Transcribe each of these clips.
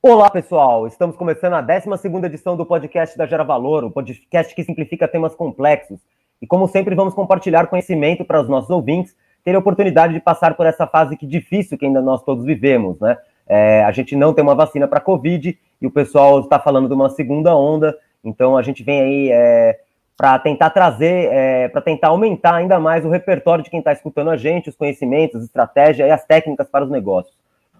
Olá, pessoal! Estamos começando a 12 edição do podcast da Gera Valor, o podcast que simplifica temas complexos. E, como sempre, vamos compartilhar conhecimento para os nossos ouvintes terem a oportunidade de passar por essa fase que difícil que ainda nós todos vivemos, né? É, a gente não tem uma vacina para Covid e o pessoal está falando de uma segunda onda, então a gente vem aí é, para tentar trazer, é, para tentar aumentar ainda mais o repertório de quem está escutando a gente, os conhecimentos, estratégia e as técnicas para os negócios.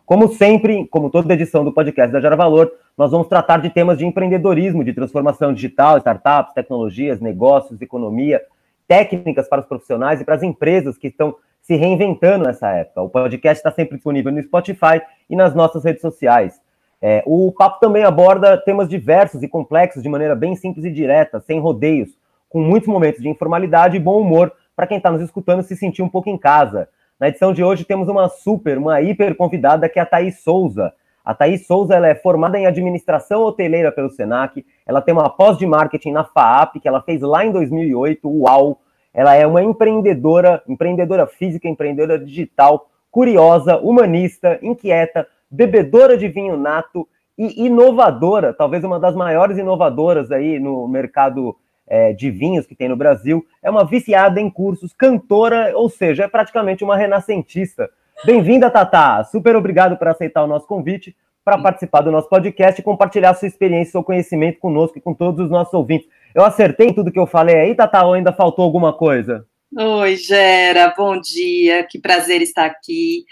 Como sempre, como toda edição do podcast da Gera Valor, nós vamos tratar de temas de empreendedorismo, de transformação digital, startups, tecnologias, negócios, economia, técnicas para os profissionais e para as empresas que estão se reinventando nessa época. O podcast está sempre disponível no Spotify e nas nossas redes sociais. É, o papo também aborda temas diversos e complexos de maneira bem simples e direta, sem rodeios, com muitos momentos de informalidade e bom humor para quem está nos escutando se sentir um pouco em casa. Na edição de hoje temos uma super, uma hiper convidada que é a Thaís Souza. A Thaís Souza ela é formada em administração hoteleira pelo Senac, ela tem uma pós de marketing na FAAP, que ela fez lá em 2008, uau! Ela é uma empreendedora, empreendedora física, empreendedora digital, curiosa, humanista, inquieta, bebedora de vinho nato e inovadora, talvez uma das maiores inovadoras aí no mercado é, de vinhos que tem no Brasil, é uma viciada em cursos, cantora, ou seja, é praticamente uma renascentista. Bem-vinda, Tatá! Super obrigado por aceitar o nosso convite para participar do nosso podcast e compartilhar sua experiência, seu conhecimento conosco e com todos os nossos ouvintes. Eu acertei tudo que eu falei aí, Tatá, ou ainda faltou alguma coisa? Oi, Gera, bom dia, que prazer estar aqui.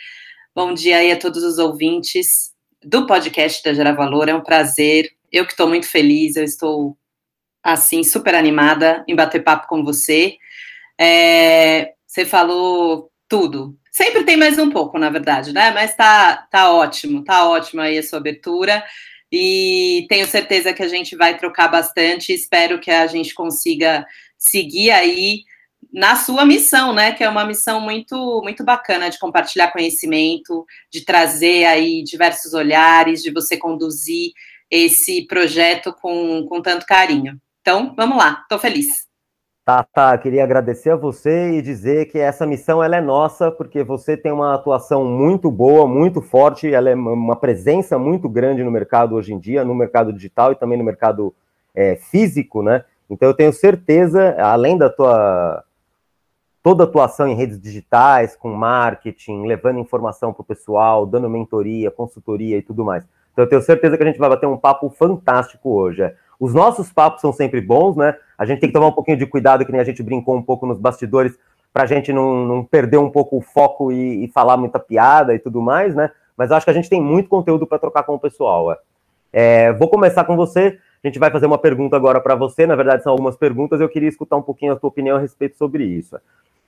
Bom dia aí a todos os ouvintes do podcast da Gera Valor, é um prazer. Eu que estou muito feliz, eu estou assim, super animada em bater papo com você. É, você falou tudo. Sempre tem mais um pouco, na verdade, né? Mas tá, tá ótimo, tá ótimo aí a sua abertura. E tenho certeza que a gente vai trocar bastante. Espero que a gente consiga seguir aí na sua missão, né? Que é uma missão muito, muito bacana de compartilhar conhecimento, de trazer aí diversos olhares, de você conduzir esse projeto com, com tanto carinho. Então, vamos lá, estou feliz. Tá, tá, queria agradecer a você e dizer que essa missão ela é nossa, porque você tem uma atuação muito boa, muito forte, ela é uma presença muito grande no mercado hoje em dia, no mercado digital e também no mercado é, físico, né? Então eu tenho certeza, além da tua toda atuação em redes digitais, com marketing, levando informação para o pessoal, dando mentoria, consultoria e tudo mais. Então eu tenho certeza que a gente vai bater um papo fantástico hoje. É. Os nossos papos são sempre bons, né? A gente tem que tomar um pouquinho de cuidado, que nem a gente brincou um pouco nos bastidores, para a gente não, não, perder um pouco o foco e, e, falar muita piada e tudo mais, né? Mas acho que a gente tem muito conteúdo para trocar com o pessoal. É. É, vou começar com você. A gente vai fazer uma pergunta agora para você. Na verdade, são algumas perguntas. Eu queria escutar um pouquinho a tua opinião a respeito sobre isso.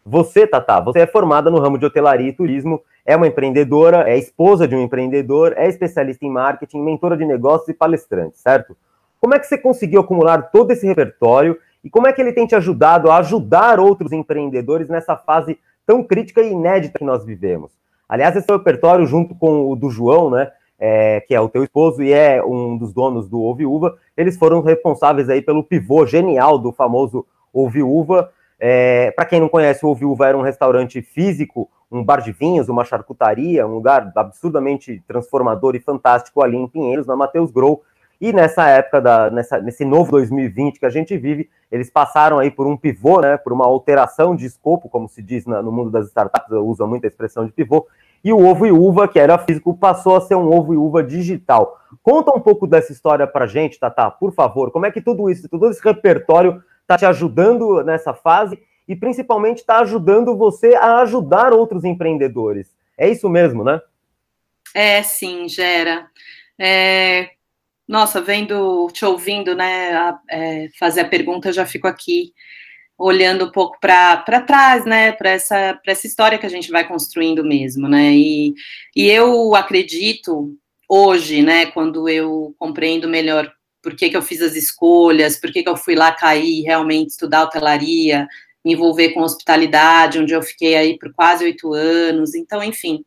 Você, Tata, você é formada no ramo de hotelaria e turismo, é uma empreendedora, é esposa de um empreendedor, é especialista em marketing, mentora de negócios e palestrante, certo? Como é que você conseguiu acumular todo esse repertório e como é que ele tem te ajudado a ajudar outros empreendedores nessa fase tão crítica e inédita que nós vivemos? Aliás, esse repertório, junto com o do João, né, é, que é o teu esposo e é um dos donos do Ouve Uva, eles foram responsáveis aí pelo pivô genial do famoso Ouve Uva. É, Para quem não conhece, o Ouve Uva era um restaurante físico, um bar de vinhos, uma charcutaria, um lugar absurdamente transformador e fantástico ali em Pinheiros, na Mateus Grow, e nessa época, da, nessa, nesse novo 2020 que a gente vive, eles passaram aí por um pivô, né, por uma alteração de escopo, como se diz na, no mundo das startups, usa muito a expressão de pivô, e o ovo e uva, que era físico, passou a ser um ovo e uva digital. Conta um pouco dessa história para gente, Tata, por favor. Como é que tudo isso, todo esse repertório está te ajudando nessa fase e principalmente está ajudando você a ajudar outros empreendedores? É isso mesmo, né? É, sim, Gera. É, nossa, vendo, te ouvindo, né, a, é, fazer a pergunta, eu já fico aqui olhando um pouco para trás, né, para essa, essa história que a gente vai construindo mesmo, né, e, e eu acredito hoje, né, quando eu compreendo melhor por que, que eu fiz as escolhas, por que, que eu fui lá cair, realmente estudar hotelaria, me envolver com hospitalidade, onde eu fiquei aí por quase oito anos, então, enfim,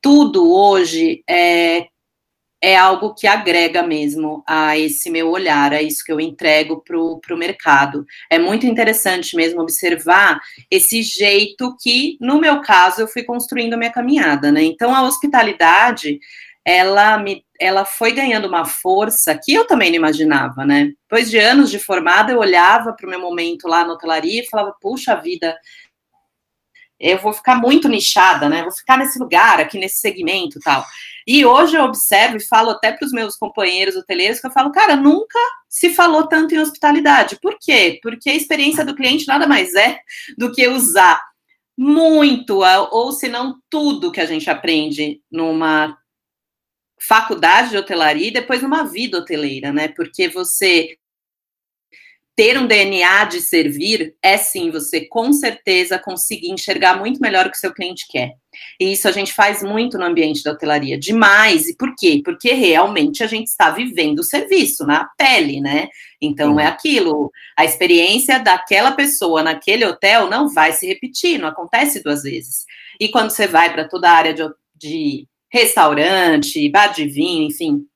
tudo hoje é é algo que agrega mesmo a esse meu olhar, a isso que eu entrego para o mercado. É muito interessante mesmo observar esse jeito que, no meu caso, eu fui construindo a minha caminhada, né? Então, a hospitalidade ela me ela foi ganhando uma força que eu também não imaginava, né? Depois de anos de formada, eu olhava para o meu momento lá na hotelaria e falava, puxa vida, eu vou ficar muito nichada, né? Vou ficar nesse lugar, aqui nesse segmento tal. E hoje eu observo e falo até para os meus companheiros hoteleiros que eu falo, cara, nunca se falou tanto em hospitalidade. Por quê? Porque a experiência do cliente nada mais é do que usar muito, ou se não tudo que a gente aprende numa faculdade de hotelaria e depois numa vida hoteleira, né? Porque você ter um DNA de servir é sim você com certeza conseguir enxergar muito melhor o que seu cliente quer. E isso a gente faz muito no ambiente da hotelaria, demais. E por quê? Porque realmente a gente está vivendo o serviço na pele, né? Então é aquilo, a experiência daquela pessoa naquele hotel não vai se repetir, não acontece duas vezes. E quando você vai para toda a área de, de restaurante, bar de vinho, enfim,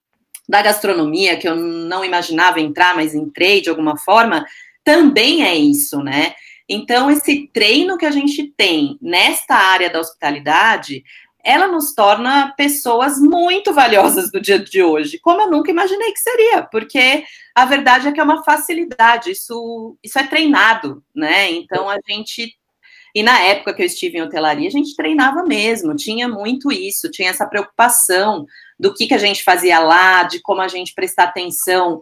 da gastronomia, que eu não imaginava entrar, mas entrei de alguma forma, também é isso, né? Então, esse treino que a gente tem nesta área da hospitalidade, ela nos torna pessoas muito valiosas do dia de hoje, como eu nunca imaginei que seria, porque a verdade é que é uma facilidade, isso, isso é treinado, né? Então, a gente e na época que eu estive em hotelaria, a gente treinava mesmo, tinha muito isso, tinha essa preocupação do que, que a gente fazia lá, de como a gente prestar atenção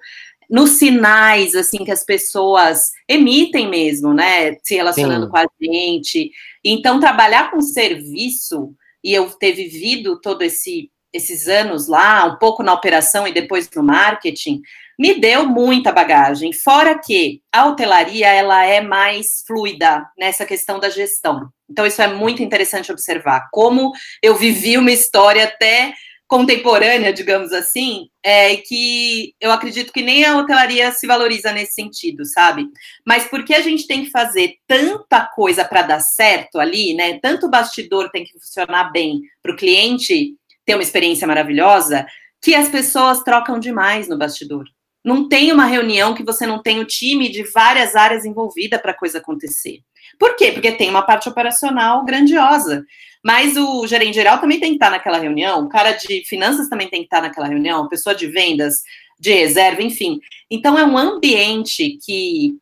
nos sinais, assim, que as pessoas emitem mesmo, né, se relacionando Sim. com a gente. Então, trabalhar com serviço, e eu ter vivido todo esse esses anos lá, um pouco na operação e depois no marketing, me deu muita bagagem. Fora que a hotelaria ela é mais fluida nessa questão da gestão. Então isso é muito interessante observar como eu vivi uma história até contemporânea, digamos assim, é que eu acredito que nem a hotelaria se valoriza nesse sentido, sabe? Mas porque a gente tem que fazer tanta coisa para dar certo ali, né? Tanto bastidor tem que funcionar bem para o cliente ter uma experiência maravilhosa, que as pessoas trocam demais no bastidor. Não tem uma reunião que você não tem o time de várias áreas envolvida para a coisa acontecer. Por quê? Porque tem uma parte operacional grandiosa. Mas o gerente geral também tem que estar naquela reunião, o cara de finanças também tem que estar naquela reunião, a pessoa de vendas, de reserva, enfim. Então é um ambiente que,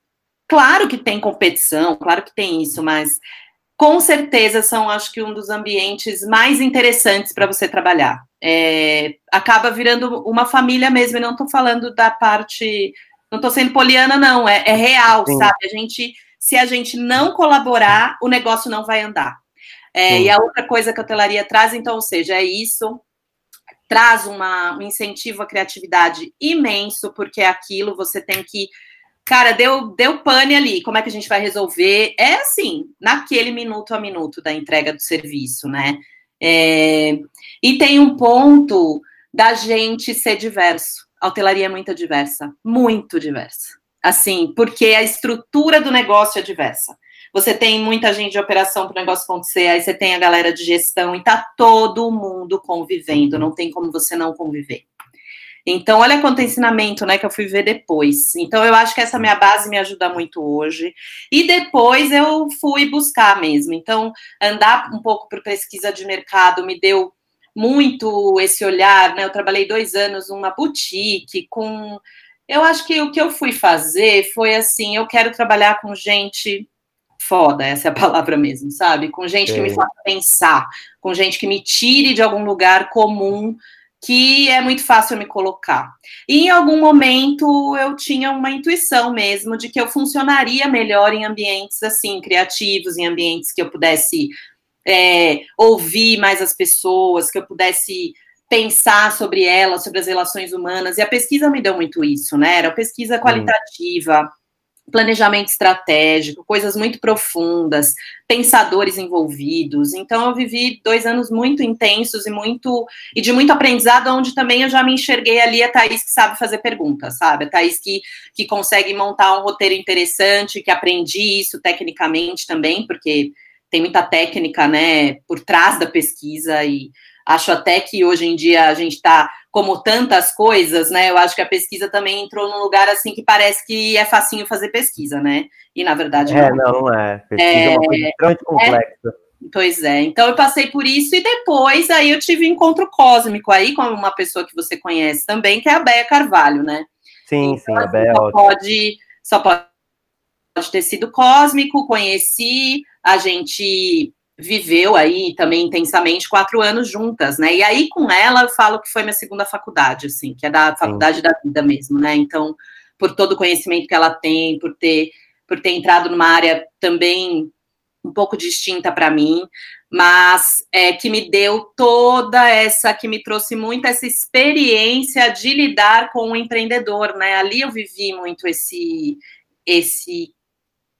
claro que tem competição, claro que tem isso, mas com certeza são, acho que, um dos ambientes mais interessantes para você trabalhar. É, acaba virando uma família mesmo, e não estou falando da parte. Não estou sendo poliana, não, é, é real, Sim. sabe? A gente, se a gente não colaborar, o negócio não vai andar. É, e a outra coisa que a hotelaria traz, então, ou seja, é isso, traz uma, um incentivo à criatividade imenso, porque é aquilo você tem que cara, deu, deu pane ali, como é que a gente vai resolver? É assim, naquele minuto a minuto da entrega do serviço, né? É, e tem um ponto da gente ser diverso. A hotelaria é muito diversa, muito diversa. Assim, porque a estrutura do negócio é diversa. Você tem muita gente de operação para o negócio acontecer, aí você tem a galera de gestão e tá todo mundo convivendo, não tem como você não conviver. Então, olha quanto ensinamento, né, que eu fui ver depois. Então, eu acho que essa minha base me ajuda muito hoje. E depois eu fui buscar mesmo. Então, andar um pouco por pesquisa de mercado me deu muito esse olhar, né? Eu trabalhei dois anos numa boutique com. Eu acho que o que eu fui fazer foi assim: eu quero trabalhar com gente foda, essa é a palavra mesmo, sabe? Com gente é. que me faça pensar, com gente que me tire de algum lugar comum que é muito fácil me colocar. E em algum momento eu tinha uma intuição mesmo de que eu funcionaria melhor em ambientes assim, criativos, em ambientes que eu pudesse é, ouvir mais as pessoas, que eu pudesse pensar sobre elas, sobre as relações humanas. E a pesquisa me deu muito isso, né? Era pesquisa qualitativa. Hum planejamento estratégico, coisas muito profundas, pensadores envolvidos. Então eu vivi dois anos muito intensos e muito e de muito aprendizado, onde também eu já me enxerguei ali a Thaís que sabe fazer perguntas, sabe? A Thaís que, que consegue montar um roteiro interessante, que aprendi isso tecnicamente também, porque tem muita técnica, né, por trás da pesquisa e acho até que hoje em dia a gente está como tantas coisas, né? Eu acho que a pesquisa também entrou num lugar assim que parece que é facinho fazer pesquisa, né? E na verdade é, não, não é. Pesquisa é, é uma coisa extremamente complexa. É, Pois é. Então eu passei por isso e depois aí eu tive um encontro cósmico aí com uma pessoa que você conhece também, que é a Béia Carvalho, né? Sim, então, sim, a assim, Béia. Só pode, só pode ter sido cósmico, conheci, a gente viveu aí também intensamente quatro anos juntas, né? E aí com ela eu falo que foi minha segunda faculdade, assim, que é da faculdade Sim. da vida mesmo, né? Então, por todo o conhecimento que ela tem, por ter por ter entrado numa área também um pouco distinta para mim, mas é, que me deu toda essa, que me trouxe muito essa experiência de lidar com o empreendedor, né? Ali eu vivi muito esse esse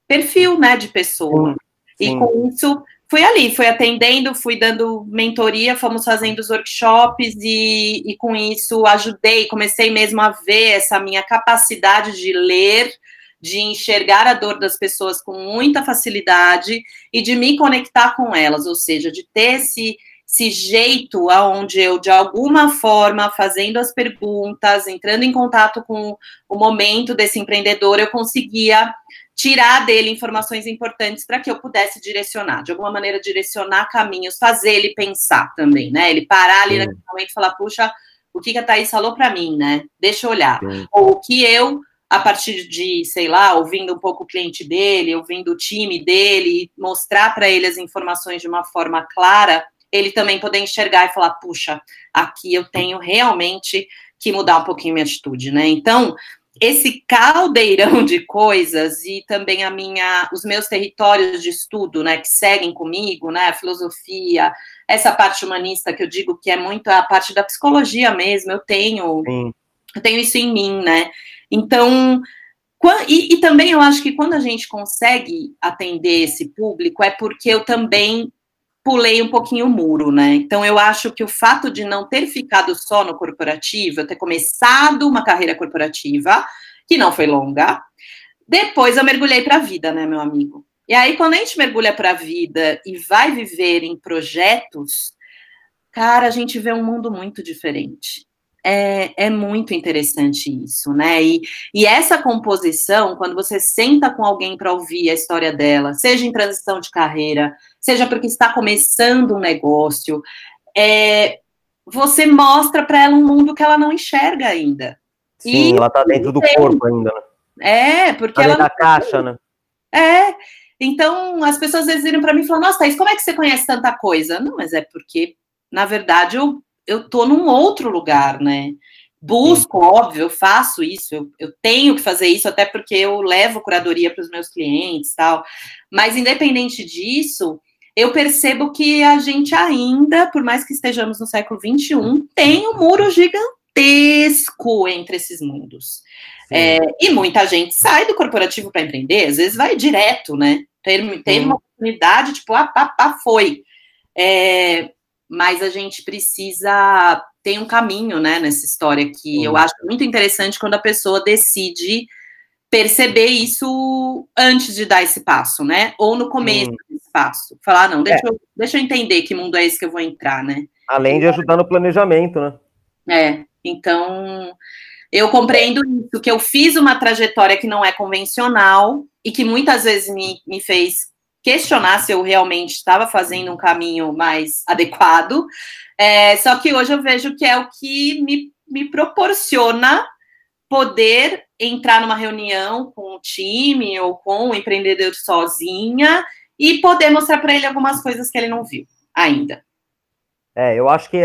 perfil, né, de pessoa. Sim. E com isso fui ali, fui atendendo, fui dando mentoria, fomos fazendo os workshops e, e com isso ajudei, comecei mesmo a ver essa minha capacidade de ler, de enxergar a dor das pessoas com muita facilidade e de me conectar com elas, ou seja, de ter esse, esse jeito aonde eu, de alguma forma, fazendo as perguntas, entrando em contato com o momento desse empreendedor, eu conseguia tirar dele informações importantes para que eu pudesse direcionar, de alguma maneira direcionar caminhos, fazer ele pensar também, né? Ele parar ali Sim. naquele momento e falar, puxa, o que, que a Thaís falou para mim, né? Deixa eu olhar. Sim. Ou o que eu, a partir de, sei lá, ouvindo um pouco o cliente dele, ouvindo o time dele, mostrar para ele as informações de uma forma clara, ele também poder enxergar e falar, puxa, aqui eu tenho realmente que mudar um pouquinho minha atitude, né? Então, esse caldeirão de coisas e também a minha, os meus territórios de estudo, né, que seguem comigo, né, a filosofia, essa parte humanista que eu digo que é muito a parte da psicologia mesmo, eu tenho, Sim. eu tenho isso em mim, né? Então, e, e também eu acho que quando a gente consegue atender esse público é porque eu também pulei um pouquinho o muro, né? Então eu acho que o fato de não ter ficado só no corporativo, eu ter começado uma carreira corporativa, que não foi longa, depois eu mergulhei para a vida, né, meu amigo? E aí quando a gente mergulha para a vida e vai viver em projetos, cara, a gente vê um mundo muito diferente é, é muito interessante isso, né? E, e essa composição, quando você senta com alguém para ouvir a história dela, seja em transição de carreira, seja porque está começando um negócio, é, você mostra para ela um mundo que ela não enxerga ainda. Sim, e, ela está dentro do corpo ainda, né? É, porque tá ela. da caixa, né? É. Então, as pessoas às vezes viram para mim e falam: Nossa, Thaís, como é que você conhece tanta coisa? Não, mas é porque, na verdade, eu eu tô num outro lugar, né? Busco, Sim. óbvio, eu faço isso, eu, eu, tenho que fazer isso, até porque eu levo curadoria para os meus clientes tal. Mas, independente disso, eu percebo que a gente ainda, por mais que estejamos no século XXI, tem um muro gigantesco entre esses mundos. É, e muita gente sai do corporativo para empreender, às vezes vai direto, né? Teve, teve uma oportunidade, tipo, ah, pá, pá, foi. É, mas a gente precisa ter um caminho, né, nessa história que uhum. eu acho muito interessante quando a pessoa decide perceber isso antes de dar esse passo, né? Ou no começo uhum. Desse passo. Falar, ah, não, deixa, é. eu, deixa eu entender que mundo é esse que eu vou entrar, né? Além de ajudar no planejamento, né? É, então eu compreendo isso, que eu fiz uma trajetória que não é convencional e que muitas vezes me, me fez questionar se eu realmente estava fazendo um caminho mais adequado. É, só que hoje eu vejo que é o que me, me proporciona poder entrar numa reunião com o time ou com o empreendedor sozinha e poder mostrar para ele algumas coisas que ele não viu ainda. É, eu acho que é,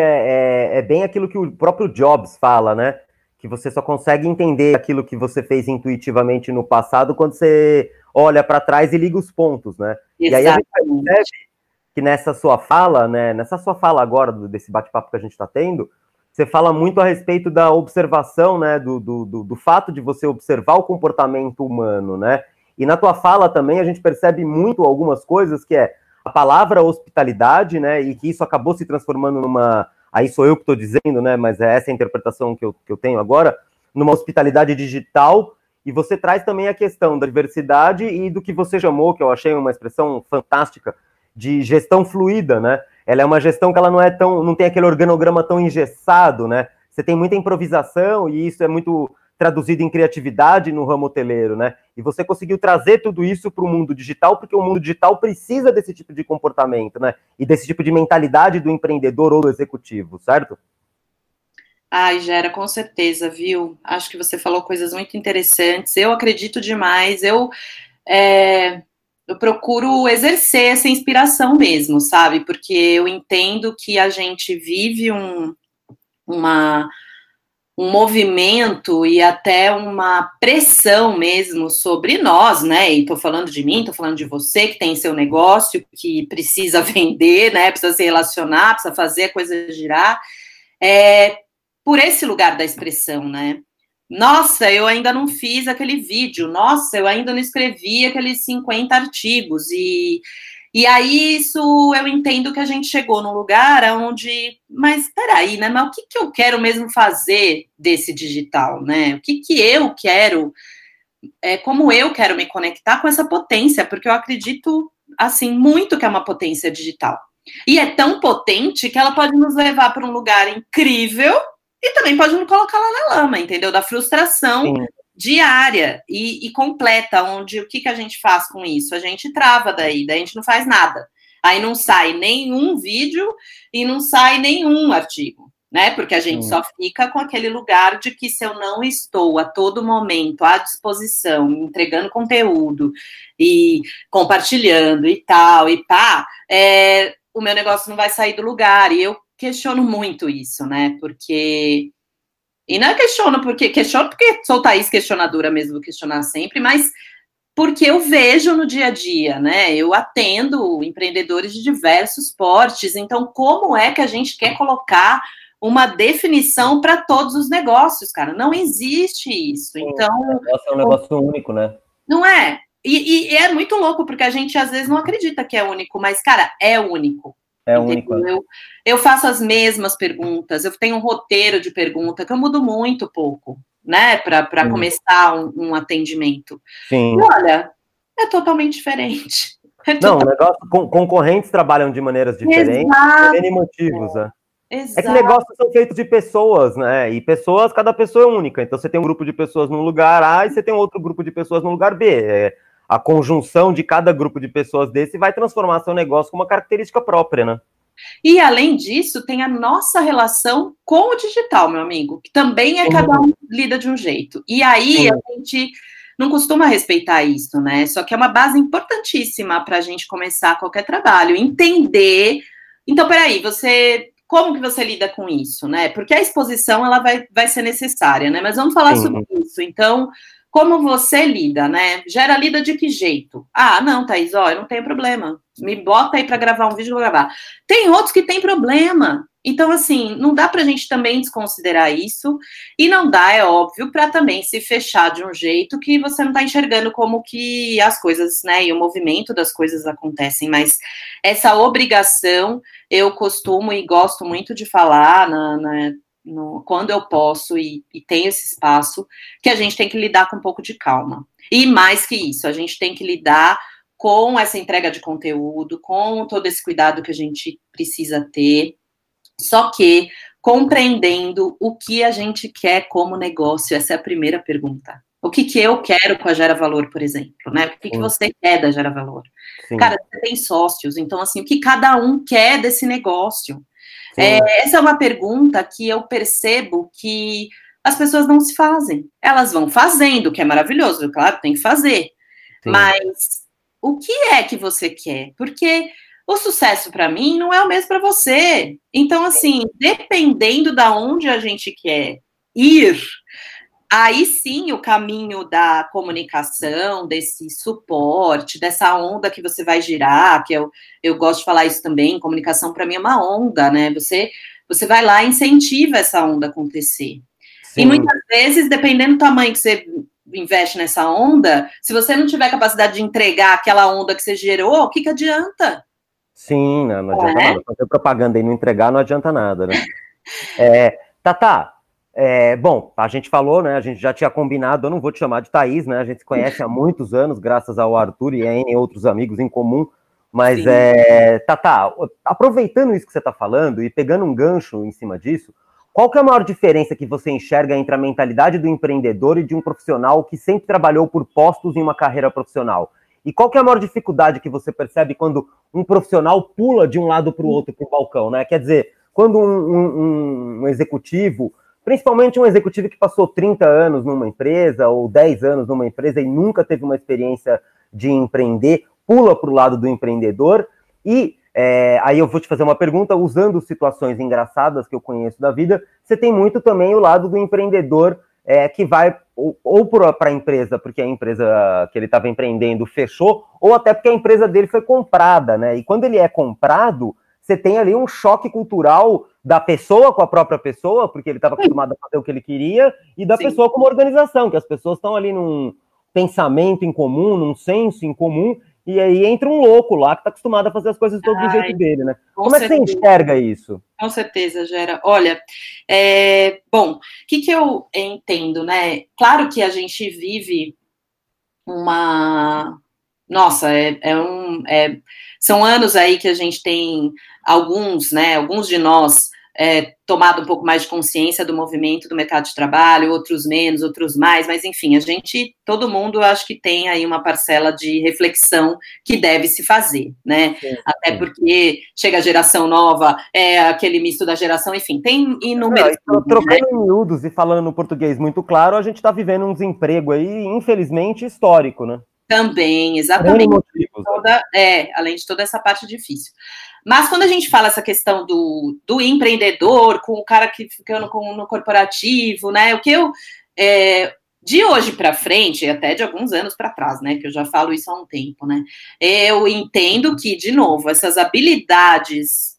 é, é, bem aquilo que o próprio Jobs fala, né? Que você só consegue entender aquilo que você fez intuitivamente no passado quando você olha para trás e liga os pontos, né? Exatamente. E aí a gente percebe que nessa sua fala, né, nessa sua fala agora, desse bate-papo que a gente está tendo, você fala muito a respeito da observação, né, do, do, do, do, fato de você observar o comportamento humano, né? E na tua fala também a gente percebe muito algumas coisas que é a palavra hospitalidade, né, e que isso acabou se transformando numa, aí sou eu que estou dizendo, né, mas é essa a interpretação que eu, que eu tenho agora, numa hospitalidade digital e você traz também a questão da diversidade e do que você chamou, que eu achei uma expressão fantástica, de gestão fluida, né? Ela é uma gestão que ela não é tão, não tem aquele organograma tão engessado, né? Você tem muita improvisação e isso é muito traduzido em criatividade no ramo hoteleiro, né? E você conseguiu trazer tudo isso para o mundo digital, porque o mundo digital precisa desse tipo de comportamento, né? E desse tipo de mentalidade do empreendedor ou do executivo, certo? Ai, Gera, com certeza, viu? Acho que você falou coisas muito interessantes. Eu acredito demais. Eu, é, eu procuro exercer essa inspiração mesmo, sabe? Porque eu entendo que a gente vive um, uma, um movimento e até uma pressão mesmo sobre nós, né? E tô falando de mim, tô falando de você que tem seu negócio, que precisa vender, né? Precisa se relacionar, precisa fazer a coisa girar. É, por esse lugar da expressão, né? Nossa, eu ainda não fiz aquele vídeo. Nossa, eu ainda não escrevi aqueles 50 artigos. E, e aí, isso eu entendo que a gente chegou num lugar onde. Mas peraí, né? Mas o que, que eu quero mesmo fazer desse digital, né? O que, que eu quero. É, como eu quero me conectar com essa potência, porque eu acredito, assim, muito que é uma potência digital. E é tão potente que ela pode nos levar para um lugar incrível e também pode nos colocar lá na lama, entendeu? Da frustração Sim. Diária e, e, completa, onde o que, que a gente faz com isso? A gente trava daí, daí a gente não faz nada. Aí não sai nenhum vídeo e não sai nenhum artigo, né? Porque a gente só fica com aquele lugar de que se eu não estou a todo momento à disposição, entregando conteúdo e compartilhando e tal, e pá, é, o meu negócio não vai sair do lugar. E eu questiono muito isso, né? Porque. E não é questiono porque. Questiono porque sou Thaís questionadora mesmo, vou questionar sempre, mas porque eu vejo no dia a dia, né? Eu atendo empreendedores de diversos portes, então como é que a gente quer colocar uma definição para todos os negócios, cara? Não existe isso. Então, é um negócio único, né? Não é. E, e, é muito louco porque a gente às vezes não acredita que é único, mas cara, é único. É único. Eu, eu faço as mesmas perguntas, eu tenho um roteiro de pergunta que eu mudo muito pouco, né, para começar um, um, atendimento. Sim. E olha, é totalmente diferente. É Não, o negócio, concorrentes trabalham de maneiras diferentes, por N motivos, né? Exato. É que negócios são feitos de pessoas, né? E pessoas, cada pessoa é única. Então você tem um grupo de pessoas num lugar A e você tem outro grupo de pessoas no lugar B. É, a conjunção de cada grupo de pessoas desse vai transformar seu negócio com uma característica própria, né? E além disso, tem a nossa relação com o digital, meu amigo, que também é cada um lida de um jeito. E aí Sim. a gente não costuma respeitar isso, né? Só que é uma base importantíssima para a gente começar qualquer trabalho, entender. Então, peraí, você como que você lida com isso, né? Porque a exposição ela vai, vai ser necessária, né? Mas vamos falar Sim. sobre isso. Então, como você lida, né? Gera lida de que jeito? Ah, não, Thaís, ó, eu não tenho problema. Me bota aí para gravar um vídeo, vou gravar. Tem outros que têm problema. Então, assim, não dá para a gente também desconsiderar isso, e não dá, é óbvio, para também se fechar de um jeito que você não está enxergando como que as coisas, né, e o movimento das coisas acontecem, mas essa obrigação eu costumo e gosto muito de falar na, na no, quando eu posso e, e tenho esse espaço, que a gente tem que lidar com um pouco de calma. E mais que isso, a gente tem que lidar com essa entrega de conteúdo, com todo esse cuidado que a gente precisa ter, só que compreendendo o que a gente quer como negócio, essa é a primeira pergunta. O que, que eu quero com a Gera Valor, por exemplo, né? O que, que você quer da Gera Valor? Sim. Cara, você tem sócios, então, assim, o que cada um quer desse negócio? É, essa é uma pergunta que eu percebo que as pessoas não se fazem. Elas vão fazendo, que é maravilhoso, claro, tem que fazer. Sim. Mas o que é que você quer? Porque o sucesso para mim não é o mesmo para você. Então, assim, dependendo da onde a gente quer ir, Aí sim, o caminho da comunicação, desse suporte, dessa onda que você vai girar, que eu, eu gosto de falar isso também, comunicação para mim é uma onda, né? Você, você vai lá e incentiva essa onda acontecer. Sim. E muitas vezes, dependendo do tamanho que você investe nessa onda, se você não tiver capacidade de entregar aquela onda que você gerou, o que, que adianta? Sim, não, não adianta é? nada. Fazer propaganda e não entregar não adianta nada, né? é, Tata, é, bom, a gente falou, né? A gente já tinha combinado, eu não vou te chamar de Thaís, né? A gente se conhece há muitos anos, graças ao Arthur e em outros amigos em comum. Mas é. Tá, tá. Aproveitando isso que você está falando e pegando um gancho em cima disso, qual que é a maior diferença que você enxerga entre a mentalidade do empreendedor e de um profissional que sempre trabalhou por postos em uma carreira profissional? E qual que é a maior dificuldade que você percebe quando um profissional pula de um lado para o outro para o balcão, né? Quer dizer, quando um, um, um, executivo, principalmente um executivo que passou 30 anos numa empresa ou 10 anos numa empresa e nunca teve uma experiência de empreender, pula para o lado do empreendedor e é, aí eu vou te fazer uma pergunta, usando situações engraçadas que eu conheço da vida, você tem muito também o lado do empreendedor é, que vai ou, ou para a empresa, porque a empresa que ele estava empreendendo fechou, ou até porque a empresa dele foi comprada, né? E quando ele é comprado, você tem ali um choque cultural da pessoa com a própria pessoa, porque ele estava acostumado a fazer o que ele queria, e da Sim. pessoa como organização, que as pessoas estão ali num pensamento em comum, num senso em comum, e aí entra um louco lá que está acostumado a fazer as coisas todo Ai, do jeito dele, né? Como certeza. é que você enxerga isso? Com certeza, Gera. Olha, é, bom, o que, que eu entendo, né? Claro que a gente vive uma. Nossa, é, é um. É, são anos aí que a gente tem alguns, né? Alguns de nós é, tomado um pouco mais de consciência do movimento do mercado de trabalho, outros menos, outros mais, mas enfim, a gente, todo mundo, acho que tem aí uma parcela de reflexão que deve se fazer, né? Sim, Até porque chega a geração nova, é aquele misto da geração, enfim, tem inúmeros. Não, trocando né? miúdos e falando português muito claro, a gente está vivendo um desemprego aí, infelizmente, histórico, né? Também, exatamente. Toda? É, além de toda essa parte difícil. Mas quando a gente fala essa questão do, do empreendedor, com o cara que fica no, no corporativo, né? O que eu. É, de hoje para frente, até de alguns anos para trás, né? Que eu já falo isso há um tempo, né? Eu entendo que, de novo, essas habilidades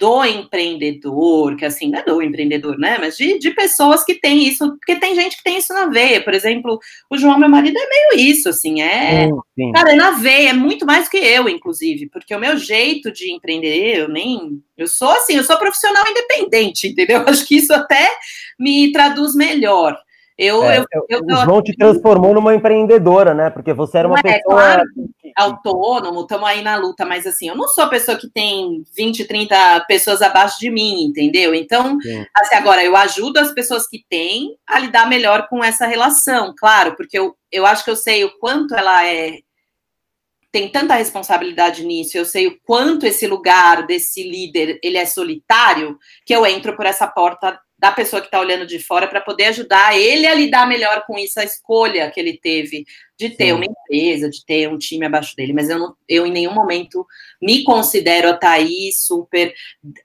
do empreendedor, que assim, não é do empreendedor, né? Mas de, de pessoas que têm isso, porque tem gente que tem isso na veia. Por exemplo, o João, meu marido, é meio isso, assim, é. Sim, Cara, é na veia, é muito mais que eu, inclusive, porque o meu jeito de empreender, eu nem. Eu sou assim, eu sou profissional independente, entendeu? Acho que isso até me traduz melhor. Eu, é, eu, eu, o João te transformou numa empreendedora, né? Porque você era uma é, pessoa. Claro, autônomo, estamos aí na luta, mas assim, eu não sou a pessoa que tem 20, 30 pessoas abaixo de mim, entendeu? Então, assim, agora, eu ajudo as pessoas que têm a lidar melhor com essa relação, claro, porque eu, eu acho que eu sei o quanto ela é. Tem tanta responsabilidade nisso, eu sei o quanto esse lugar desse líder ele é solitário, que eu entro por essa porta da pessoa que está olhando de fora para poder ajudar ele a lidar melhor com isso, a escolha que ele teve de ter Sim. uma empresa, de ter um time abaixo dele. Mas eu, não, eu em nenhum momento me considero a Thaís super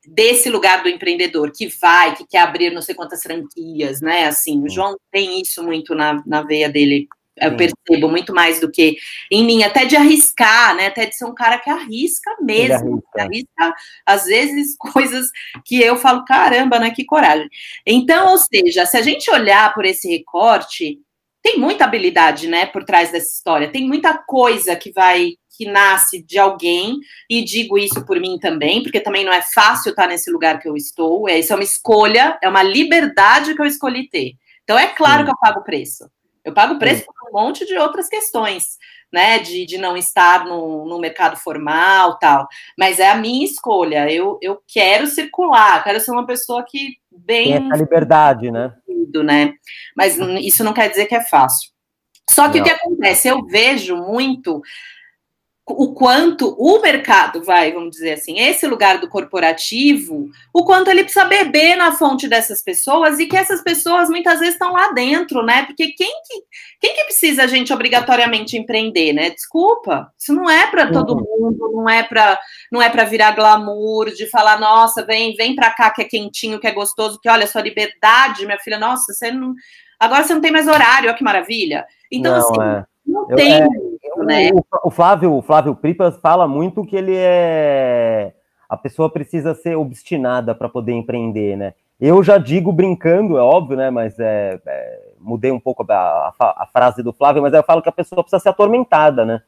desse lugar do empreendedor que vai, que quer abrir não sei quantas franquias, né? Assim, o João tem isso muito na, na veia dele eu percebo muito mais do que em mim, até de arriscar, né? Até de ser um cara que arrisca mesmo. Arrisca. arrisca, às vezes, coisas que eu falo, caramba, né? Que coragem. Então, ou seja, se a gente olhar por esse recorte, tem muita habilidade, né, por trás dessa história. Tem muita coisa que vai que nasce de alguém, e digo isso por mim também, porque também não é fácil estar nesse lugar que eu estou. É, isso é uma escolha, é uma liberdade que eu escolhi ter. Então é claro Sim. que eu pago preço. Eu pago preço por monte de outras questões, né? De, de não estar no, no mercado formal tal. Mas é a minha escolha. Eu, eu quero circular, quero ser uma pessoa que bem. Tem essa liberdade, né? né? Mas isso não quer dizer que é fácil. Só que não. o que acontece? Eu vejo muito o quanto o mercado vai, vamos dizer assim, esse lugar do corporativo, o quanto ele precisa beber na fonte dessas pessoas e que essas pessoas muitas vezes estão lá dentro, né? Porque quem que, quem que precisa a gente obrigatoriamente empreender, né? Desculpa, isso não é para todo uhum. mundo, não é para não é para virar glamour, de falar, nossa, vem, vem para cá que é quentinho, que é gostoso, que olha sua liberdade, minha filha, nossa, você não agora você não tem mais horário, olha que maravilha. Então não, assim, é. Não eu, tem é né? O, o, Flávio, o Flávio Pripas fala muito que ele é. A pessoa precisa ser obstinada para poder empreender, né? Eu já digo brincando, é óbvio, né? Mas é, é mudei um pouco a, a, a, frase do Flávio, mas eu falo que a pessoa precisa ser atormentada, né?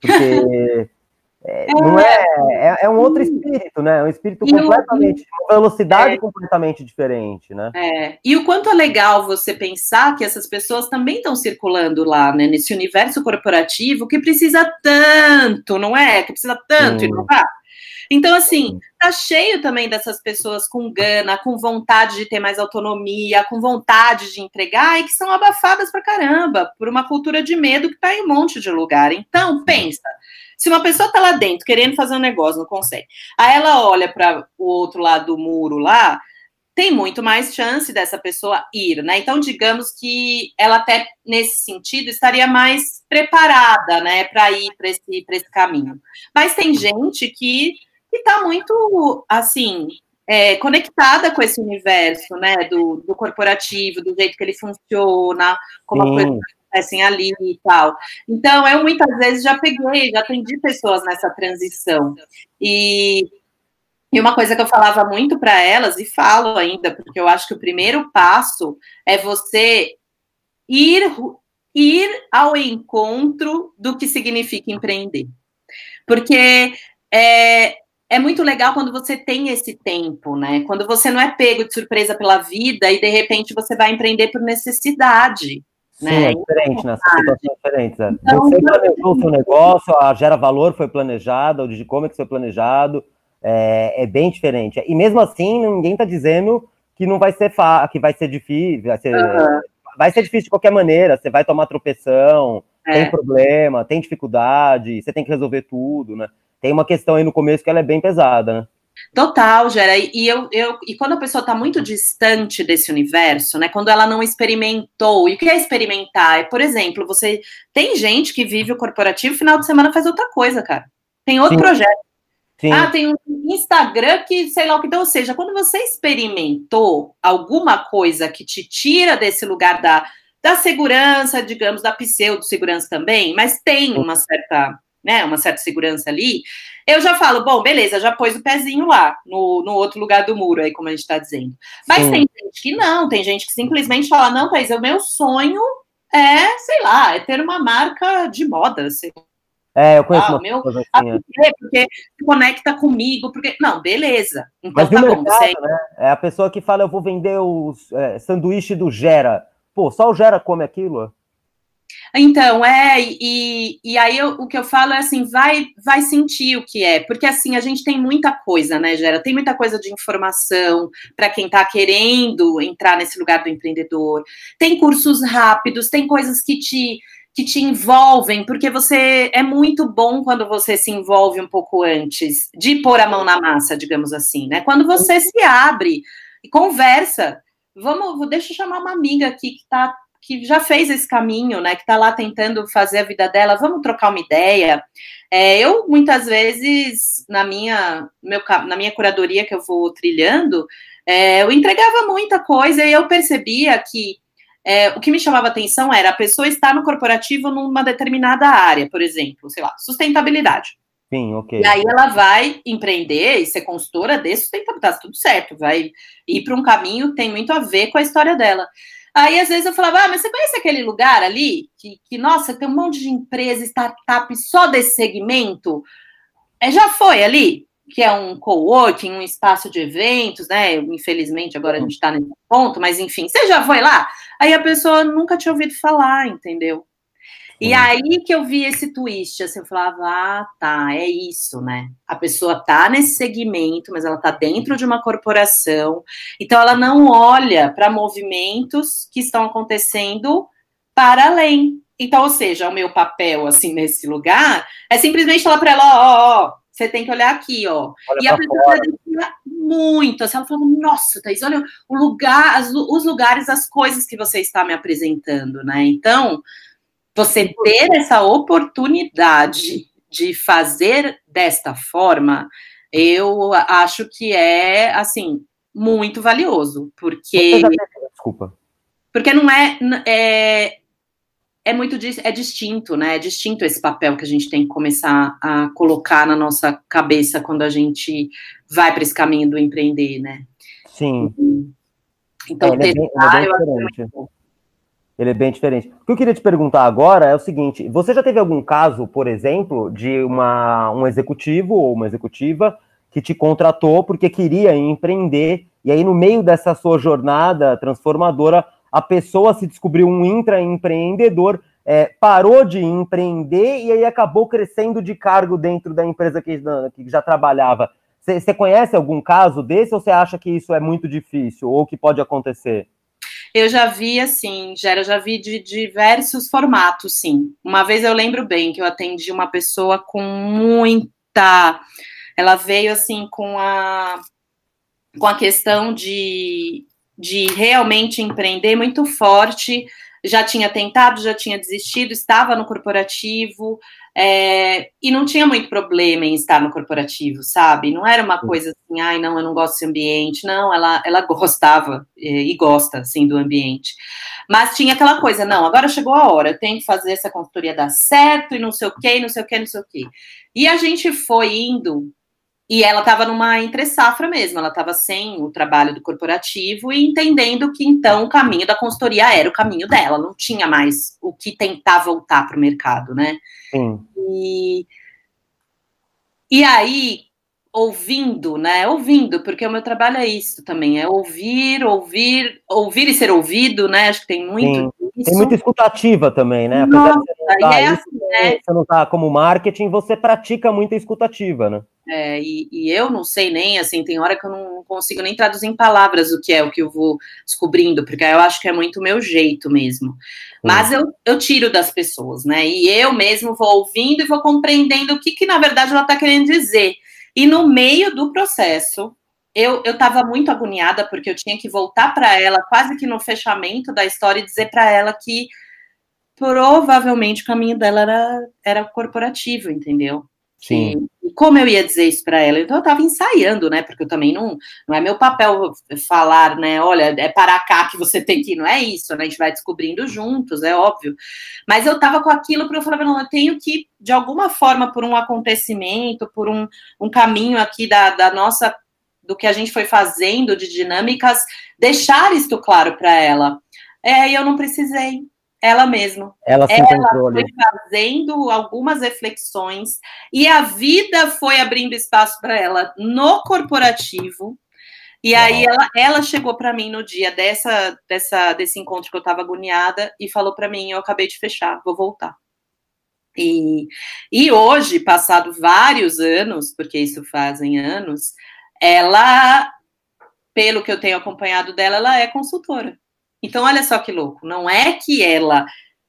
Porque É, não é, é, é, um outro espírito, né? É um espírito e completamente, o, uma velocidade é, completamente diferente, né? É. E o quanto é legal você pensar que essas pessoas também estão circulando lá, né? Nesse universo corporativo que precisa tanto, não é? Que precisa tanto hum. inovar. Então, assim, tá cheio também dessas pessoas com gana, com vontade de ter mais autonomia, com vontade de entregar e que são abafadas pra caramba por uma cultura de medo que tá em um monte de lugar. Então, pensa. Se uma pessoa tá lá dentro querendo fazer um negócio, não consegue. Aí ela olha para o outro lado do muro lá, tem muito mais chance dessa pessoa ir, né? Então, digamos que ela até nesse sentido estaria mais preparada, né, para ir para esse, esse caminho. Mas tem gente que está muito assim é, conectada com esse universo, né, do, do, corporativo, do jeito que ele funciona, como Sim. as coisas acontecem ali e tal. Então, eu muitas vezes já peguei, já atendi pessoas nessa transição. E e uma coisa que eu falava muito para elas, e falo ainda, porque eu acho que o primeiro passo é você ir, ir ao encontro do que significa empreender. Porque é, é muito legal quando você tem esse tempo, né? Quando você não é pego de surpresa pela vida e de repente você vai empreender por necessidade. Sim, né? é diferente, né? situação diferente. É. Então, você planejou o seu negócio, a Gera Valor foi planejada, o Digicomics foi planejado, é, é, bem diferente. E mesmo assim, ninguém está dizendo que não vai ser fa que vai ser difícil, vai ser, uhum. vai ser difícil de qualquer maneira. Você vai tomar tropeção, é. tem problema, tem dificuldade, você tem que resolver tudo, né? Tem uma questão aí no começo que ela é bem pesada, né? Total, Gera. E, eu, eu, e quando a pessoa está muito distante desse universo, né? Quando ela não experimentou, e o que é experimentar? É, por exemplo, você tem gente que vive o corporativo, final de semana faz outra coisa, cara. Tem outro Sim. projeto. Sim. Ah, tem um Instagram que sei lá o que. Então, ou seja, quando você experimentou alguma coisa que te tira desse lugar da, da segurança, digamos, da pseudo-segurança também, mas tem uma certa, né, uma certa segurança ali, eu já falo, bom, beleza, já pôs o pezinho lá, no, no outro lugar do muro, aí, como a gente está dizendo. Mas Sim. tem gente que não, tem gente que simplesmente fala, não, Thaís, o meu sonho é, sei lá, é ter uma marca de moda, sei é, eu conheço ah, uma meu, assim, ah, porque, porque se conecta comigo, porque. Não, beleza. Então Mas tá bom, mercado, você... né? É a pessoa que fala, eu vou vender o é, sanduíche do Gera. Pô, só o Gera come aquilo? Então, é, e, e aí eu, o que eu falo é assim, vai, vai sentir o que é, porque assim, a gente tem muita coisa, né, Gera? Tem muita coisa de informação para quem está querendo entrar nesse lugar do empreendedor. Tem cursos rápidos, tem coisas que te que te envolvem, porque você é muito bom quando você se envolve um pouco antes de pôr a mão na massa, digamos assim, né? Quando você se abre e conversa. Vamos, deixa eu chamar uma amiga aqui que tá que já fez esse caminho, né? Que está lá tentando fazer a vida dela. Vamos trocar uma ideia. É, eu muitas vezes na minha meu, na minha curadoria que eu vou trilhando, é, eu entregava muita coisa e eu percebia que é, o que me chamava atenção era a pessoa estar no corporativo numa determinada área, por exemplo, sei lá, sustentabilidade. Sim, ok. E aí ela vai empreender e ser consultora de sustentabilidade, tá tudo certo, vai ir para um caminho tem muito a ver com a história dela. Aí, às vezes, eu falava, ah, mas você conhece aquele lugar ali? Que, que nossa, tem um monte de empresa, startup só desse segmento? É, já foi ali? que é um coworking, um espaço de eventos, né? Infelizmente agora a gente está nesse ponto, mas enfim, você já foi lá? Aí a pessoa nunca tinha ouvido falar, entendeu? E aí que eu vi esse twist, assim, eu falava, ah, tá, é isso, né? A pessoa tá nesse segmento, mas ela tá dentro de uma corporação, então ela não olha para movimentos que estão acontecendo para além. Então, ou seja, o meu papel, assim, nesse lugar, é simplesmente falar para ela, ó, ó, você tem que olhar aqui, ó. Olha e a pessoa defina muito. Assim, ela fala, nossa, Thaís, olha o lugar, as, os lugares, as coisas que você está me apresentando, né? Então, você ter essa oportunidade de fazer desta forma, eu acho que é, assim, muito valioso, porque... Desculpa. Porque não é, é é muito é distinto, né? É distinto esse papel que a gente tem que começar a colocar na nossa cabeça quando a gente vai para esse caminho do empreender, né? Sim. Então, é, ele, é bem, é bem. Ele é bem diferente. O que eu queria te perguntar agora é o seguinte: você já teve algum caso, por exemplo, de uma, um executivo ou uma executiva que te contratou porque queria empreender, e aí, no meio dessa sua jornada transformadora, a pessoa se descobriu um intraempreendedor, é, parou de empreender e aí acabou crescendo de cargo dentro da empresa que, que já trabalhava. Você conhece algum caso desse ou você acha que isso é muito difícil ou que pode acontecer? Eu já vi, assim, Gera, já vi de diversos formatos, sim. Uma vez eu lembro bem que eu atendi uma pessoa com muita. Ela veio, assim, com a, com a questão de, de realmente empreender muito forte já tinha tentado, já tinha desistido, estava no corporativo é, e não tinha muito problema em estar no corporativo, sabe? Não era uma coisa assim, ai, não, eu não gosto desse ambiente. Não, ela, ela gostava e gosta, assim, do ambiente. Mas tinha aquela coisa, não, agora chegou a hora, eu tenho que fazer essa consultoria dar certo e não sei o quê, não sei o quê, não sei o quê. E a gente foi indo e ela estava numa entre safra mesmo, ela estava sem o trabalho do corporativo e entendendo que então o caminho da consultoria era o caminho dela, não tinha mais o que tentar voltar para o mercado, né? Sim. E, e aí, ouvindo, né? Ouvindo, porque o meu trabalho é isso também, é ouvir, ouvir, ouvir e ser ouvido, né? Acho que tem muito. Tem muita escutativa também, né? Nossa, Apesar de você não, é assim, né? você não tá como marketing, você pratica muita escutativa, né? É, e, e, eu não sei nem, assim, tem hora que eu não consigo nem traduzir em palavras o que é o que eu vou descobrindo, porque eu acho que é muito o meu jeito mesmo. Mas eu, eu tiro das pessoas, né? E eu mesmo vou ouvindo e vou compreendendo o que, que na verdade, ela está querendo dizer. E no meio do processo, eu estava muito agoniada, porque eu tinha que voltar para ela, quase que no fechamento da história, e dizer para ela que provavelmente o caminho dela era, era corporativo, entendeu? Sim. E como eu ia dizer isso para ela? Então eu estava ensaiando, né? Porque eu também não, não é meu papel falar, né? Olha, é para cá que você tem que ir, não é isso, né? A gente vai descobrindo juntos, é óbvio. Mas eu estava com aquilo para eu falar, não, eu tenho que, de alguma forma, por um acontecimento, por um, um caminho aqui da, da nossa, do que a gente foi fazendo de dinâmicas, deixar isto claro para ela. É, e eu não precisei, ela mesma. Ela se ela foi fazendo algumas reflexões e a vida foi abrindo espaço para ela no corporativo. E aí ela, ela chegou para mim no dia dessa, dessa desse encontro que eu estava agoniada e falou para mim: eu acabei de fechar, vou voltar. E, e hoje, passado vários anos, porque isso fazem anos, ela, pelo que eu tenho acompanhado dela, ela é consultora. Então, olha só que louco. Não é que ela